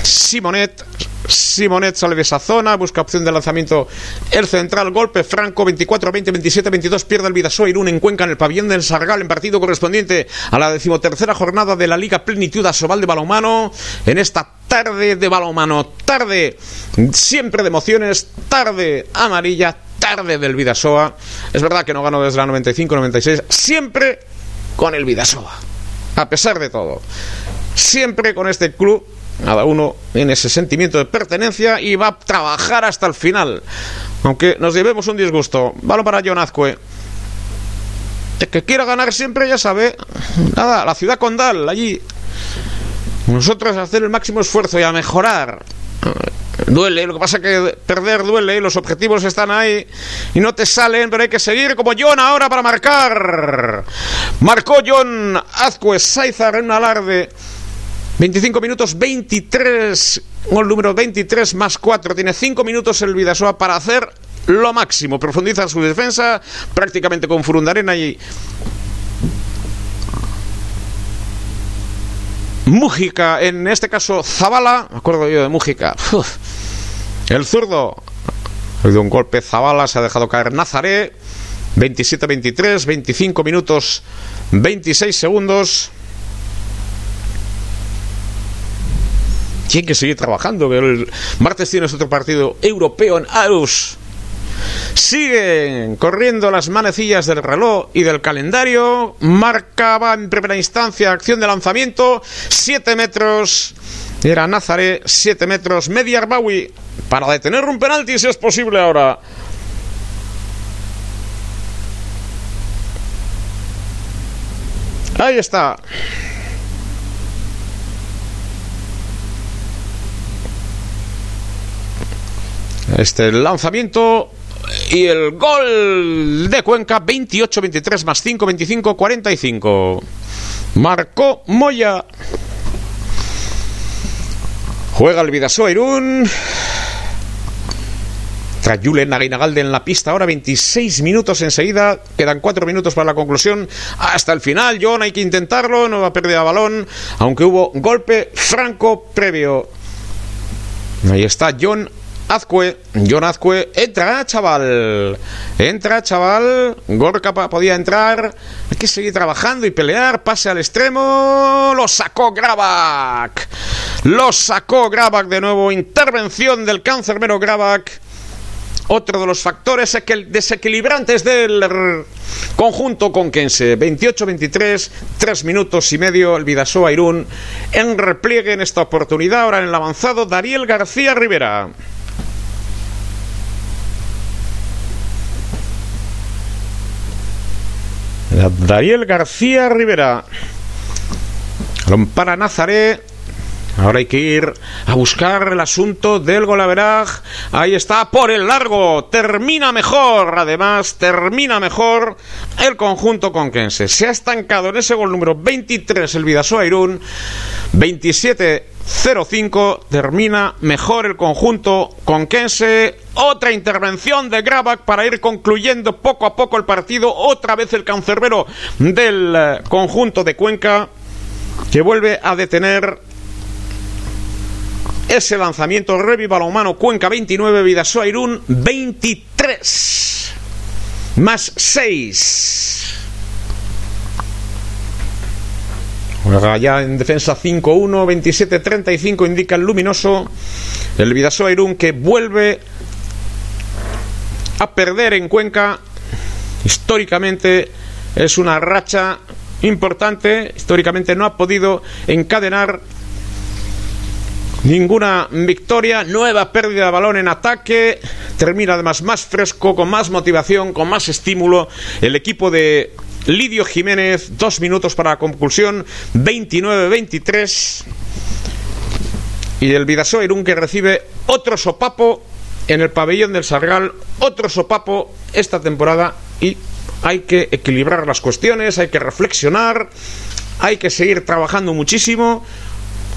Simonet, Simonet sale esa zona, busca opción de lanzamiento el central, golpe franco, 24-20, 27-22, pierde el Vidasoa Irún en Cuenca en el pabellón del Sargal en partido correspondiente a la decimotercera jornada de la Liga Plenitud Asobal de Balonmano en esta tarde de balonmano, tarde siempre de emociones, tarde amarilla, tarde del Vidasoa. Es verdad que no ganó desde la 95-96, siempre con el Vidasoa, a pesar de todo. Siempre con este club, cada uno en ese sentimiento de pertenencia y va a trabajar hasta el final. Aunque nos llevemos un disgusto. Balón para John Azcue. El que quiera ganar siempre, ya sabe. Nada, la ciudad condal, allí. Nosotros a hacer el máximo esfuerzo y a mejorar duele, lo que pasa es que perder duele, los objetivos están ahí y no te salen, pero hay que seguir como John ahora para marcar. Marcó John Azcue Saizar en alarde. 25 minutos 23, gol número 23 más 4. Tiene 5 minutos el Vidasoa para hacer lo máximo. Profundiza su defensa prácticamente con Furundarena y Mújica, en este caso Zabala, me acuerdo yo de Mújica. El zurdo, habido un golpe Zabala, se ha dejado caer Nazaré. 27-23, 25 minutos, 26 segundos. Tiene que seguir trabajando. El martes tienes otro partido europeo en Arus. Siguen corriendo las manecillas del reloj y del calendario. Marcaba en primera instancia acción de lanzamiento. 7 metros. Era Nazaré, 7 metros. Media Arbawi para detener un penalti si es posible ahora. Ahí está. Este lanzamiento y el gol de Cuenca 28-23 más 5, 25-45. Marcó Moya. Juega el Vidasoa Irún. Tras Aguinagalde en la pista, ahora 26 minutos enseguida, quedan 4 minutos para la conclusión, hasta el final, John hay que intentarlo, nueva pérdida de balón, aunque hubo golpe franco previo. Ahí está John Azcue, John Azcue, entra chaval, entra chaval, Gorka podía entrar, hay que seguir trabajando y pelear, pase al extremo, lo sacó Grabak, lo sacó Grabak de nuevo, intervención del cancerbero Grabak, otro de los factores desequilibrantes del conjunto conquense. 28-23, 3 minutos y medio el Vidasoa Irún en repliegue en esta oportunidad. Ahora en el avanzado Dariel García Rivera. Dariel García Rivera. Para Nazaré. Ahora hay que ir a buscar el asunto del golaveraj. Ahí está, por el largo. Termina mejor. Además, termina mejor el conjunto conquense. Se ha estancado en ese gol número 23 el Vidasoa Irún. 27-05. Termina mejor el conjunto conquense. Otra intervención de Grabak para ir concluyendo poco a poco el partido. Otra vez el cancerbero del eh, conjunto de Cuenca que vuelve a detener ese lanzamiento Revi Balonmano Cuenca 29, Vidasoa Irún 23 más 6. Ya en defensa 5-1, 27-35 indica el luminoso. El Vidasoa Irún que vuelve a perder en Cuenca. Históricamente es una racha importante. Históricamente no ha podido encadenar Ninguna victoria, nueva pérdida de balón en ataque. Termina además más fresco, con más motivación, con más estímulo. El equipo de Lidio Jiménez, dos minutos para la conclusión, 29-23. Y el Vidasoa Irún que recibe otro sopapo en el pabellón del Sargal, otro sopapo esta temporada y hay que equilibrar las cuestiones, hay que reflexionar, hay que seguir trabajando muchísimo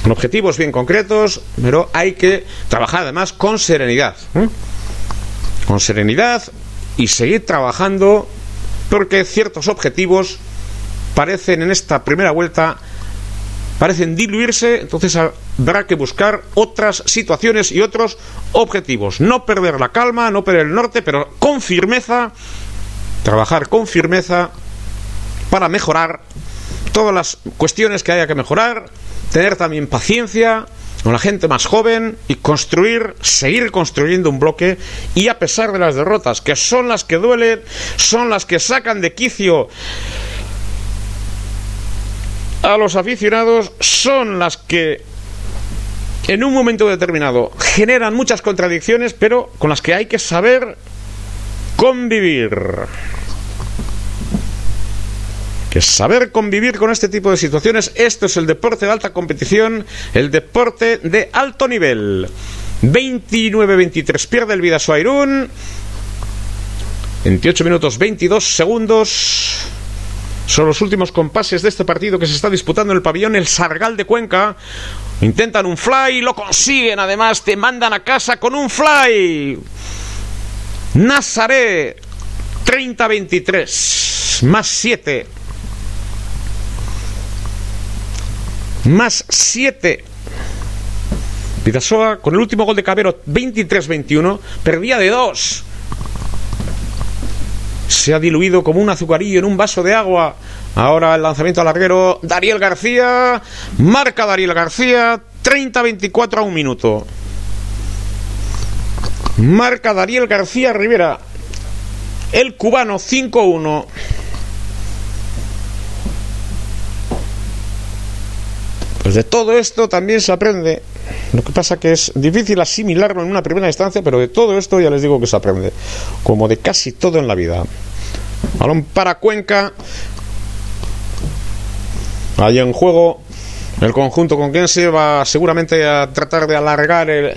con objetivos bien concretos, pero hay que trabajar además con serenidad. ¿eh? Con serenidad y seguir trabajando porque ciertos objetivos parecen en esta primera vuelta parecen diluirse, entonces habrá que buscar otras situaciones y otros objetivos. No perder la calma, no perder el norte, pero con firmeza, trabajar con firmeza para mejorar todas las cuestiones que haya que mejorar tener también paciencia con la gente más joven y construir, seguir construyendo un bloque y a pesar de las derrotas, que son las que duelen, son las que sacan de quicio a los aficionados, son las que en un momento determinado generan muchas contradicciones, pero con las que hay que saber convivir que saber convivir con este tipo de situaciones, esto es el deporte de alta competición, el deporte de alto nivel. 29-23 pierde el Vidasoa Irún. 28 minutos 22 segundos. Son los últimos compases de este partido que se está disputando en el pabellón El Sargal de Cuenca. Intentan un fly, lo consiguen. Además, te mandan a casa con un fly. Nazaré 30-23 más 7. Más 7. Vidasoa con el último gol de Cabero 23-21 perdía de 2. Se ha diluido como un azucarillo en un vaso de agua. Ahora el lanzamiento al larguero Dariel García. Marca Dariel García 30-24 a un minuto. Marca Dariel García Rivera. El cubano 5-1. De todo esto también se aprende. Lo que pasa que es difícil asimilarlo en una primera instancia, pero de todo esto ya les digo que se aprende. Como de casi todo en la vida. Balón para Cuenca. Ahí en juego el conjunto con quien se va seguramente a tratar de alargar el,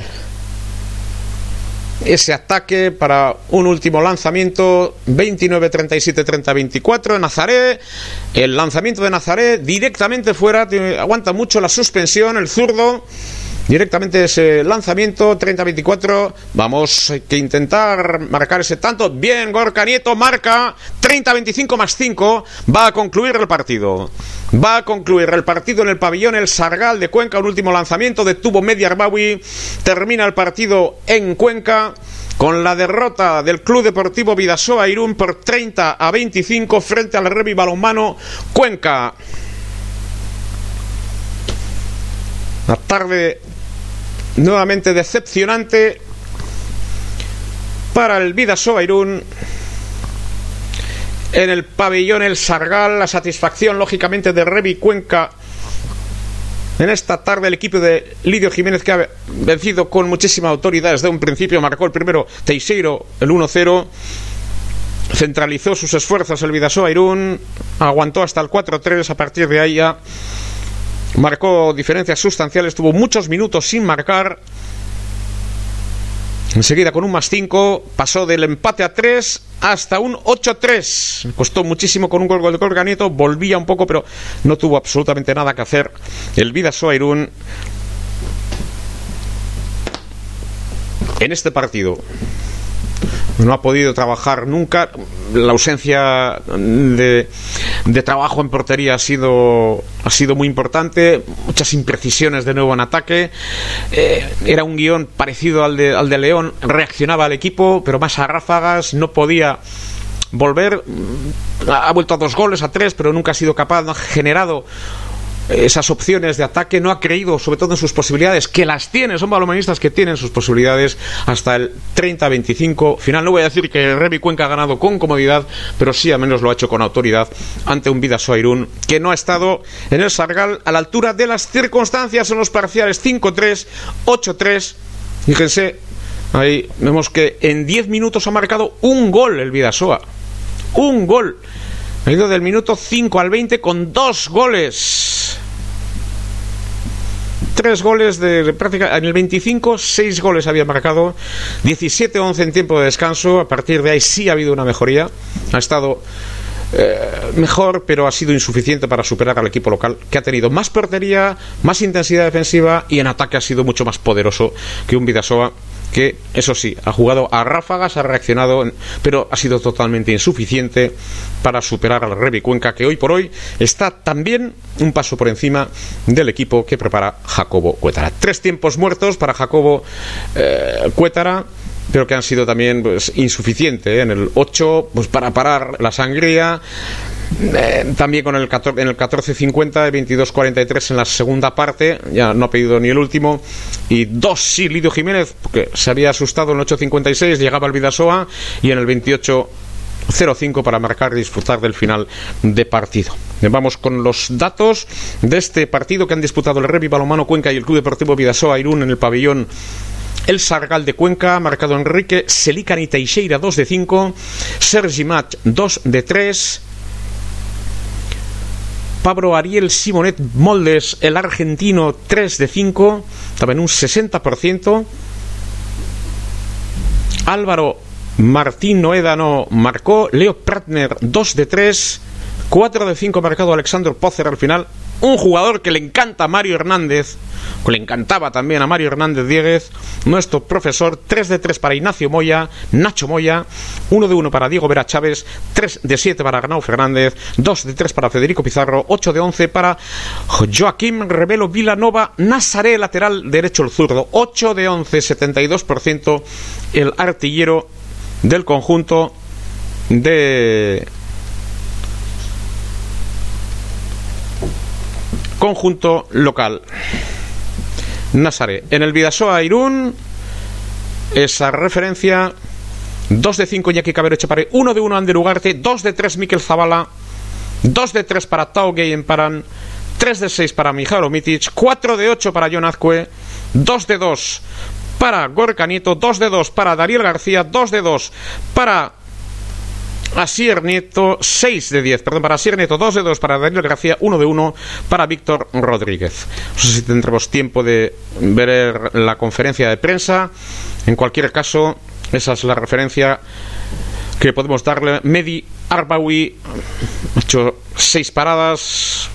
ese ataque para un último lanzamiento 29-37-30-24 Nazaré el lanzamiento de Nazaré directamente fuera aguanta mucho la suspensión el zurdo directamente ese lanzamiento 30-24. Vamos que intentar marcar ese tanto. Bien, Gorka Nieto marca 30-25 más 5. Va a concluir el partido. Va a concluir el partido en el pabellón El Sargal de Cuenca. Un último lanzamiento de tubo Media Arbawi. Termina el partido en Cuenca con la derrota del Club Deportivo Vidasoa Irún por 30 a 25 frente al Revi Balonmano Cuenca. Una tarde nuevamente decepcionante para el Vidasoa Irún. En el pabellón El Sargal, la satisfacción lógicamente de Revi Cuenca. En esta tarde el equipo de Lidio Jiménez que ha vencido con muchísima autoridad desde un principio, marcó el primero Teixeiro, el 1-0 centralizó sus esfuerzos el Vidasoa Irún, aguantó hasta el 4-3, a partir de ahí marcó diferencias sustanciales, tuvo muchos minutos sin marcar. Enseguida con un más 5 pasó del empate a 3 hasta un 8-3. Costó muchísimo con un gol de Colganieto, volvía un poco, pero no tuvo absolutamente nada que hacer. El Vidasoa Irún en este partido no ha podido trabajar nunca. La ausencia de, trabajo en portería ha sido, ha sido muy importante. Muchas imprecisiones de nuevo en ataque. Eh, era un guion parecido al de, al de León. Reaccionaba al equipo, pero más a ráfagas. No podía volver. Ha vuelto a dos goles, a tres, pero nunca ha sido capaz. No ha generado esas opciones de ataque, no ha creído sobre todo en sus posibilidades, que las tiene, son balomanistas que tienen sus posibilidades hasta el 30-25 final. No voy a decir que Revi Cuenca ha ganado con comodidad, pero sí al menos lo ha hecho con autoridad ante un Vidasoa Irún que no ha estado en el Sargal a la altura de las circunstancias en los parciales 5-3, 8-3. Fíjense, ahí vemos que en 10 minutos ha marcado un gol el Vidasoa. Un gol. Ha ido del minuto 5 al 20 con dos goles. Tres goles de práctica. En el 25, seis goles había marcado. 17-11 en tiempo de descanso. A partir de ahí sí ha habido una mejoría. Ha estado eh, mejor, pero ha sido insuficiente para superar al equipo local, que ha tenido más portería, más intensidad defensiva y en ataque ha sido mucho más poderoso que un Vidasoa que, eso sí, ha jugado a ráfagas, ha reaccionado, pero ha sido totalmente insuficiente para superar al Revi Cuenca, que hoy por hoy está también un paso por encima del equipo que prepara Jacobo Cuétara. Tres tiempos muertos para Jacobo eh, Cuétara pero que han sido también pues, insuficientes. ¿eh? En el 8, pues para parar la sangría, eh, también con el 14, en el 14.50 y 22.43 en la segunda parte, ya no ha pedido ni el último, y dos sí, Lidio Jiménez, porque se había asustado en el 8.56, llegaba al Vidasoa, y en el 28 0-5 para marcar y disfrutar del final de partido. Vamos con los datos de este partido que han disputado el Revi Balomano Cuenca y el Club Deportivo Vidasoa Irún en el pabellón el Sargal de Cuenca, marcado Enrique Selicani Teixeira 2 de 5, Sergi Mat 2 de 3, Pablo Ariel Simonet Moldes, el argentino 3 de 5, también un 60%. Álvaro Martín Noedano marcó, Leo Pratner 2 de 3, 4 de 5 marcado Alexander Pozer al final, un jugador que le encanta a Mario Hernández, que le encantaba también a Mario Hernández Dieguez, nuestro profesor, 3 de 3 para Ignacio Moya, Nacho Moya, 1 de 1 para Diego Vera Chávez, 3 de 7 para Arnau Fernández, 2 de 3 para Federico Pizarro, 8 de 11 para Joaquín Revelo Vilanova, Nazaré, lateral derecho el zurdo, 8 de 11, 72% el artillero del conjunto de conjunto local. Nazare. En el Vidasoa Irún, esa referencia. 2 de 5 Iñaki Cabero Echepare, 1 de 1 Ander Ugarte, 2 de 3 Miquel Zavala, 2 de 3 para Tao en Paran, 3 de 6 para Mijalo Mitic, 4 de 8 para John Azcue, 2 de 2 para Gorka Nieto, 2 de 2 para Dariel García, 2 de 2 para Asier Nieto, 6 de 10, perdón, para Asier Nieto, 2 de 2 para Daniel García, 1 de 1 para Víctor Rodríguez. No sé si tendremos tiempo de ver la conferencia de prensa. En cualquier caso, esa es la referencia que podemos darle. Medi Arbawi ha hecho 6 paradas,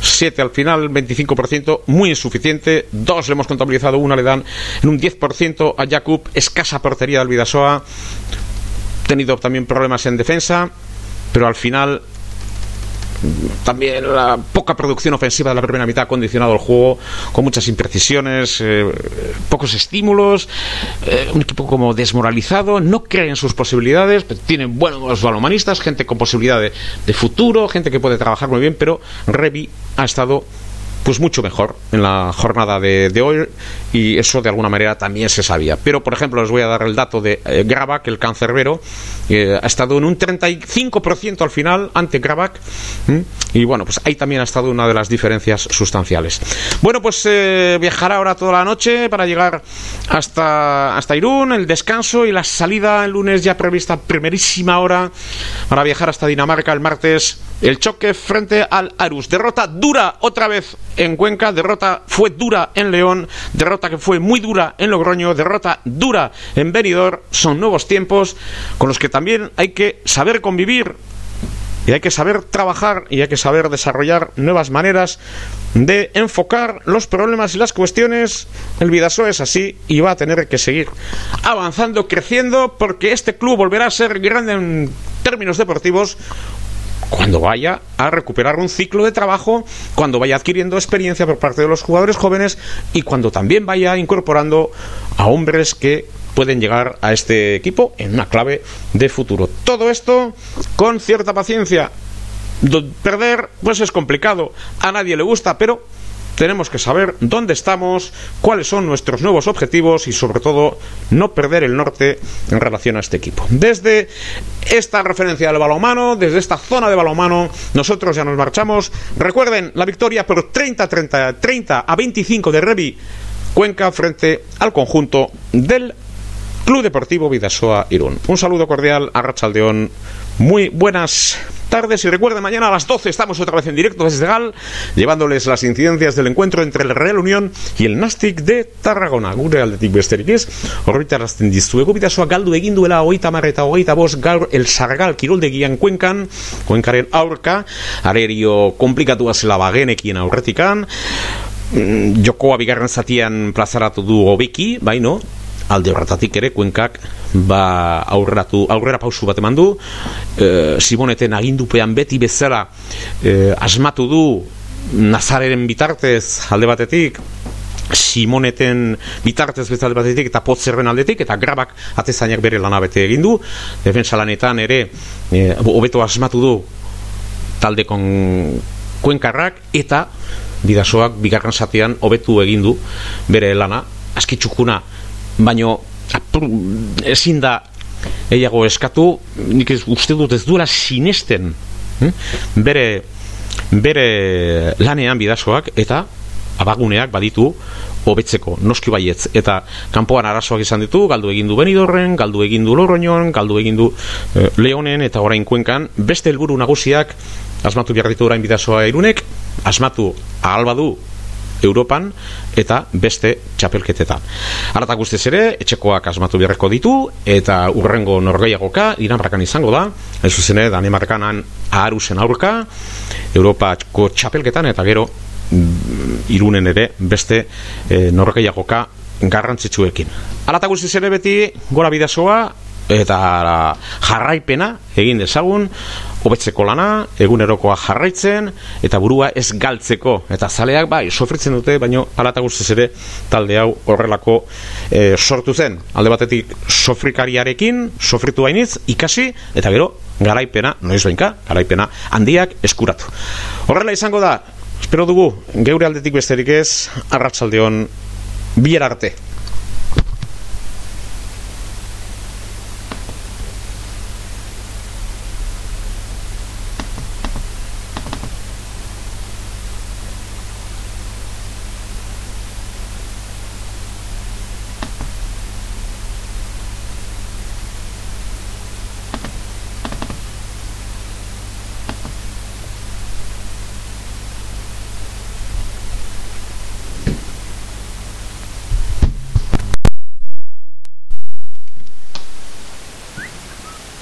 7 al final, 25%, muy insuficiente. Dos le hemos contabilizado, una le dan en un 10% a Jakub, escasa portería del Vidasoa. Tenido también problemas en defensa, pero al final también la poca producción ofensiva de la primera mitad ha condicionado el juego con muchas imprecisiones, eh, pocos estímulos, eh, un equipo como desmoralizado, no cree en sus posibilidades, tienen buenos balomanistas, gente con posibilidad de, futuro, gente que puede trabajar muy bien, pero Revi ha estado pues mucho mejor en la jornada de, de, hoy y eso de alguna manera también se sabía. Pero, por ejemplo, les voy a dar el dato de eh, Gravac, el cancerbero, eh, ha estado en un 35% al final ante Gravac y bueno, pues ahí también ha estado una de las diferencias sustanciales. Bueno, pues eh, viajará ahora toda la noche para llegar hasta, hasta Irún, el descanso y la salida el lunes ya prevista primerísima hora para viajar hasta Dinamarca el martes. El choque frente al Arus. Derrota dura otra vez en Cuenca, derrota fue dura en León, derrota que fue muy dura en Logroño, derrota dura en Benidorm. Son nuevos tiempos con los que también hay que saber convivir y hay que saber trabajar y hay que saber desarrollar nuevas maneras de enfocar los problemas y las cuestiones. El Vidaso es así y va a tener que seguir avanzando, creciendo, porque este club volverá a ser grande en términos deportivos cuando vaya a recuperar un ciclo de trabajo, cuando vaya adquiriendo experiencia por parte de los jugadores jóvenes y cuando también vaya incorporando a hombres que pueden llegar a este equipo en una clave de futuro. Todo esto con cierta paciencia. Perder, pues es complicado, a nadie le gusta, pero tenemos que saber dónde estamos, cuáles son nuestros nuevos objetivos y sobre todo no perder el norte en relación a este equipo. Desde esta referencia del balonmano, desde esta zona de balonmano, nosotros ya nos marchamos. Recuerden la victoria por 30, 30, 30 a 25 de Revi Cuenca frente al conjunto del Club Deportivo Vidasoa Irún. Un saludo cordial a Rachaldeón. Muy buenas tardes y recuerden, mañana a las 12 estamos otra vez en directo desde Gal, llevándoles las incidencias del encuentro entre el Real Unión y el Nastic de Tarragona. Gure aldetik besterik ez, horretarazten dizuegu bidazoa galdu egin duela hogeita mar eta hogeita bost gaur el Sargal kiroldegian kuenkan, kuenkaren aurka, arerio komplikatua zela bagenekien aurretikan, mm, jokoa bigarren zatian plazaratu du hobeki, bai no? Alde horretatik ere kuenkak ba aurreratu aurrera pausu bat eman du. E, Simoneten agindupean beti bezala e, asmatu du Nazareren bitartez alde batetik Simoneten bitartez bezalde batetik eta potzerren aldetik eta grabak atezainak bere lanabete egin du. Defensa lanetan ere e, hobeto asmatu du talde kon kuenkarrak eta bidasoak bigarren satean hobetu egin du bere lana. Aski txukuna baino ezin da eiago eskatu nik ez uste dut ez duela sinesten hm? bere bere lanean bidasoak eta abaguneak baditu hobetzeko, noski baietz eta kanpoan arazoak izan ditu, galdu egin du Benidorren, galdu egin du Loroñon, galdu egin du eh, Leonen eta orain kuenkan, beste helburu nagusiak asmatu behar ditu orain bidasoa irunek, asmatu ahal badu Europan eta beste txapelketetan. Arata guztiz ere, etxekoak asmatu beharreko ditu eta urrengo norgeiagoka Dinamarkan izango da, ez zuzen ere Danimarkanan aharusen aurka Europako txapelketan eta gero mm, irunen ere beste e, norgeiagoka garrantzitsuekin. Arata guztiz ere beti gora bidazoa eta jarraipena egin dezagun hobetzeko lana, egunerokoa jarraitzen eta burua ez galtzeko. Eta zaleak bai sofritzen dute baino alata guztiz ere talde hau horrelako e, sortu zen. Alde batetik sofrikariarekin sofritu bainiz ikasi eta gero garaipena, noiz behinka, garaipena handiak eskuratu. Horrela izango da espero dugu geure aldetik besterik ez arratsaldeon bier arte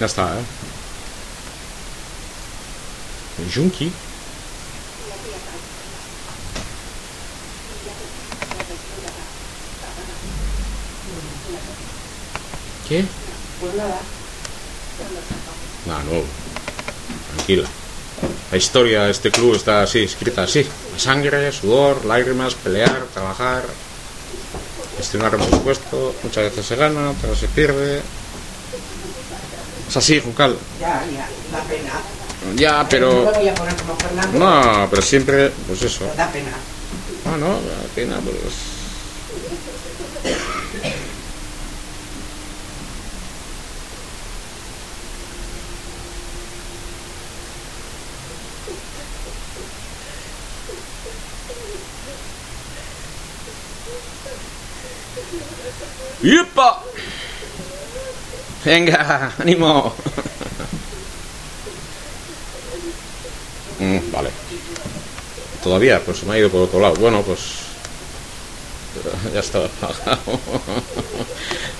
Nästan här. ¿eh? Junki. ¿Qué? Pues No, no. Tranquila. La historia de este club está así, escrita así. Sangre, sudor, lágrimas, pelear, trabajar, gestionar presupuesto. Muchas veces se gana, otras se pierde. Es así, Juncal. Ya, ya, da pena. Ya, No pero... me voy a poner como Fernando. No, pero siempre, pues eso. pero Da pena. No, no, la pena, pues... ¡Yupa! Venga, ánimo. Mm, vale. Todavía, pues me ha ido por otro lado. Bueno, pues. Ya está. (laughs)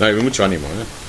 no, hay mucho ánimo, ¿eh?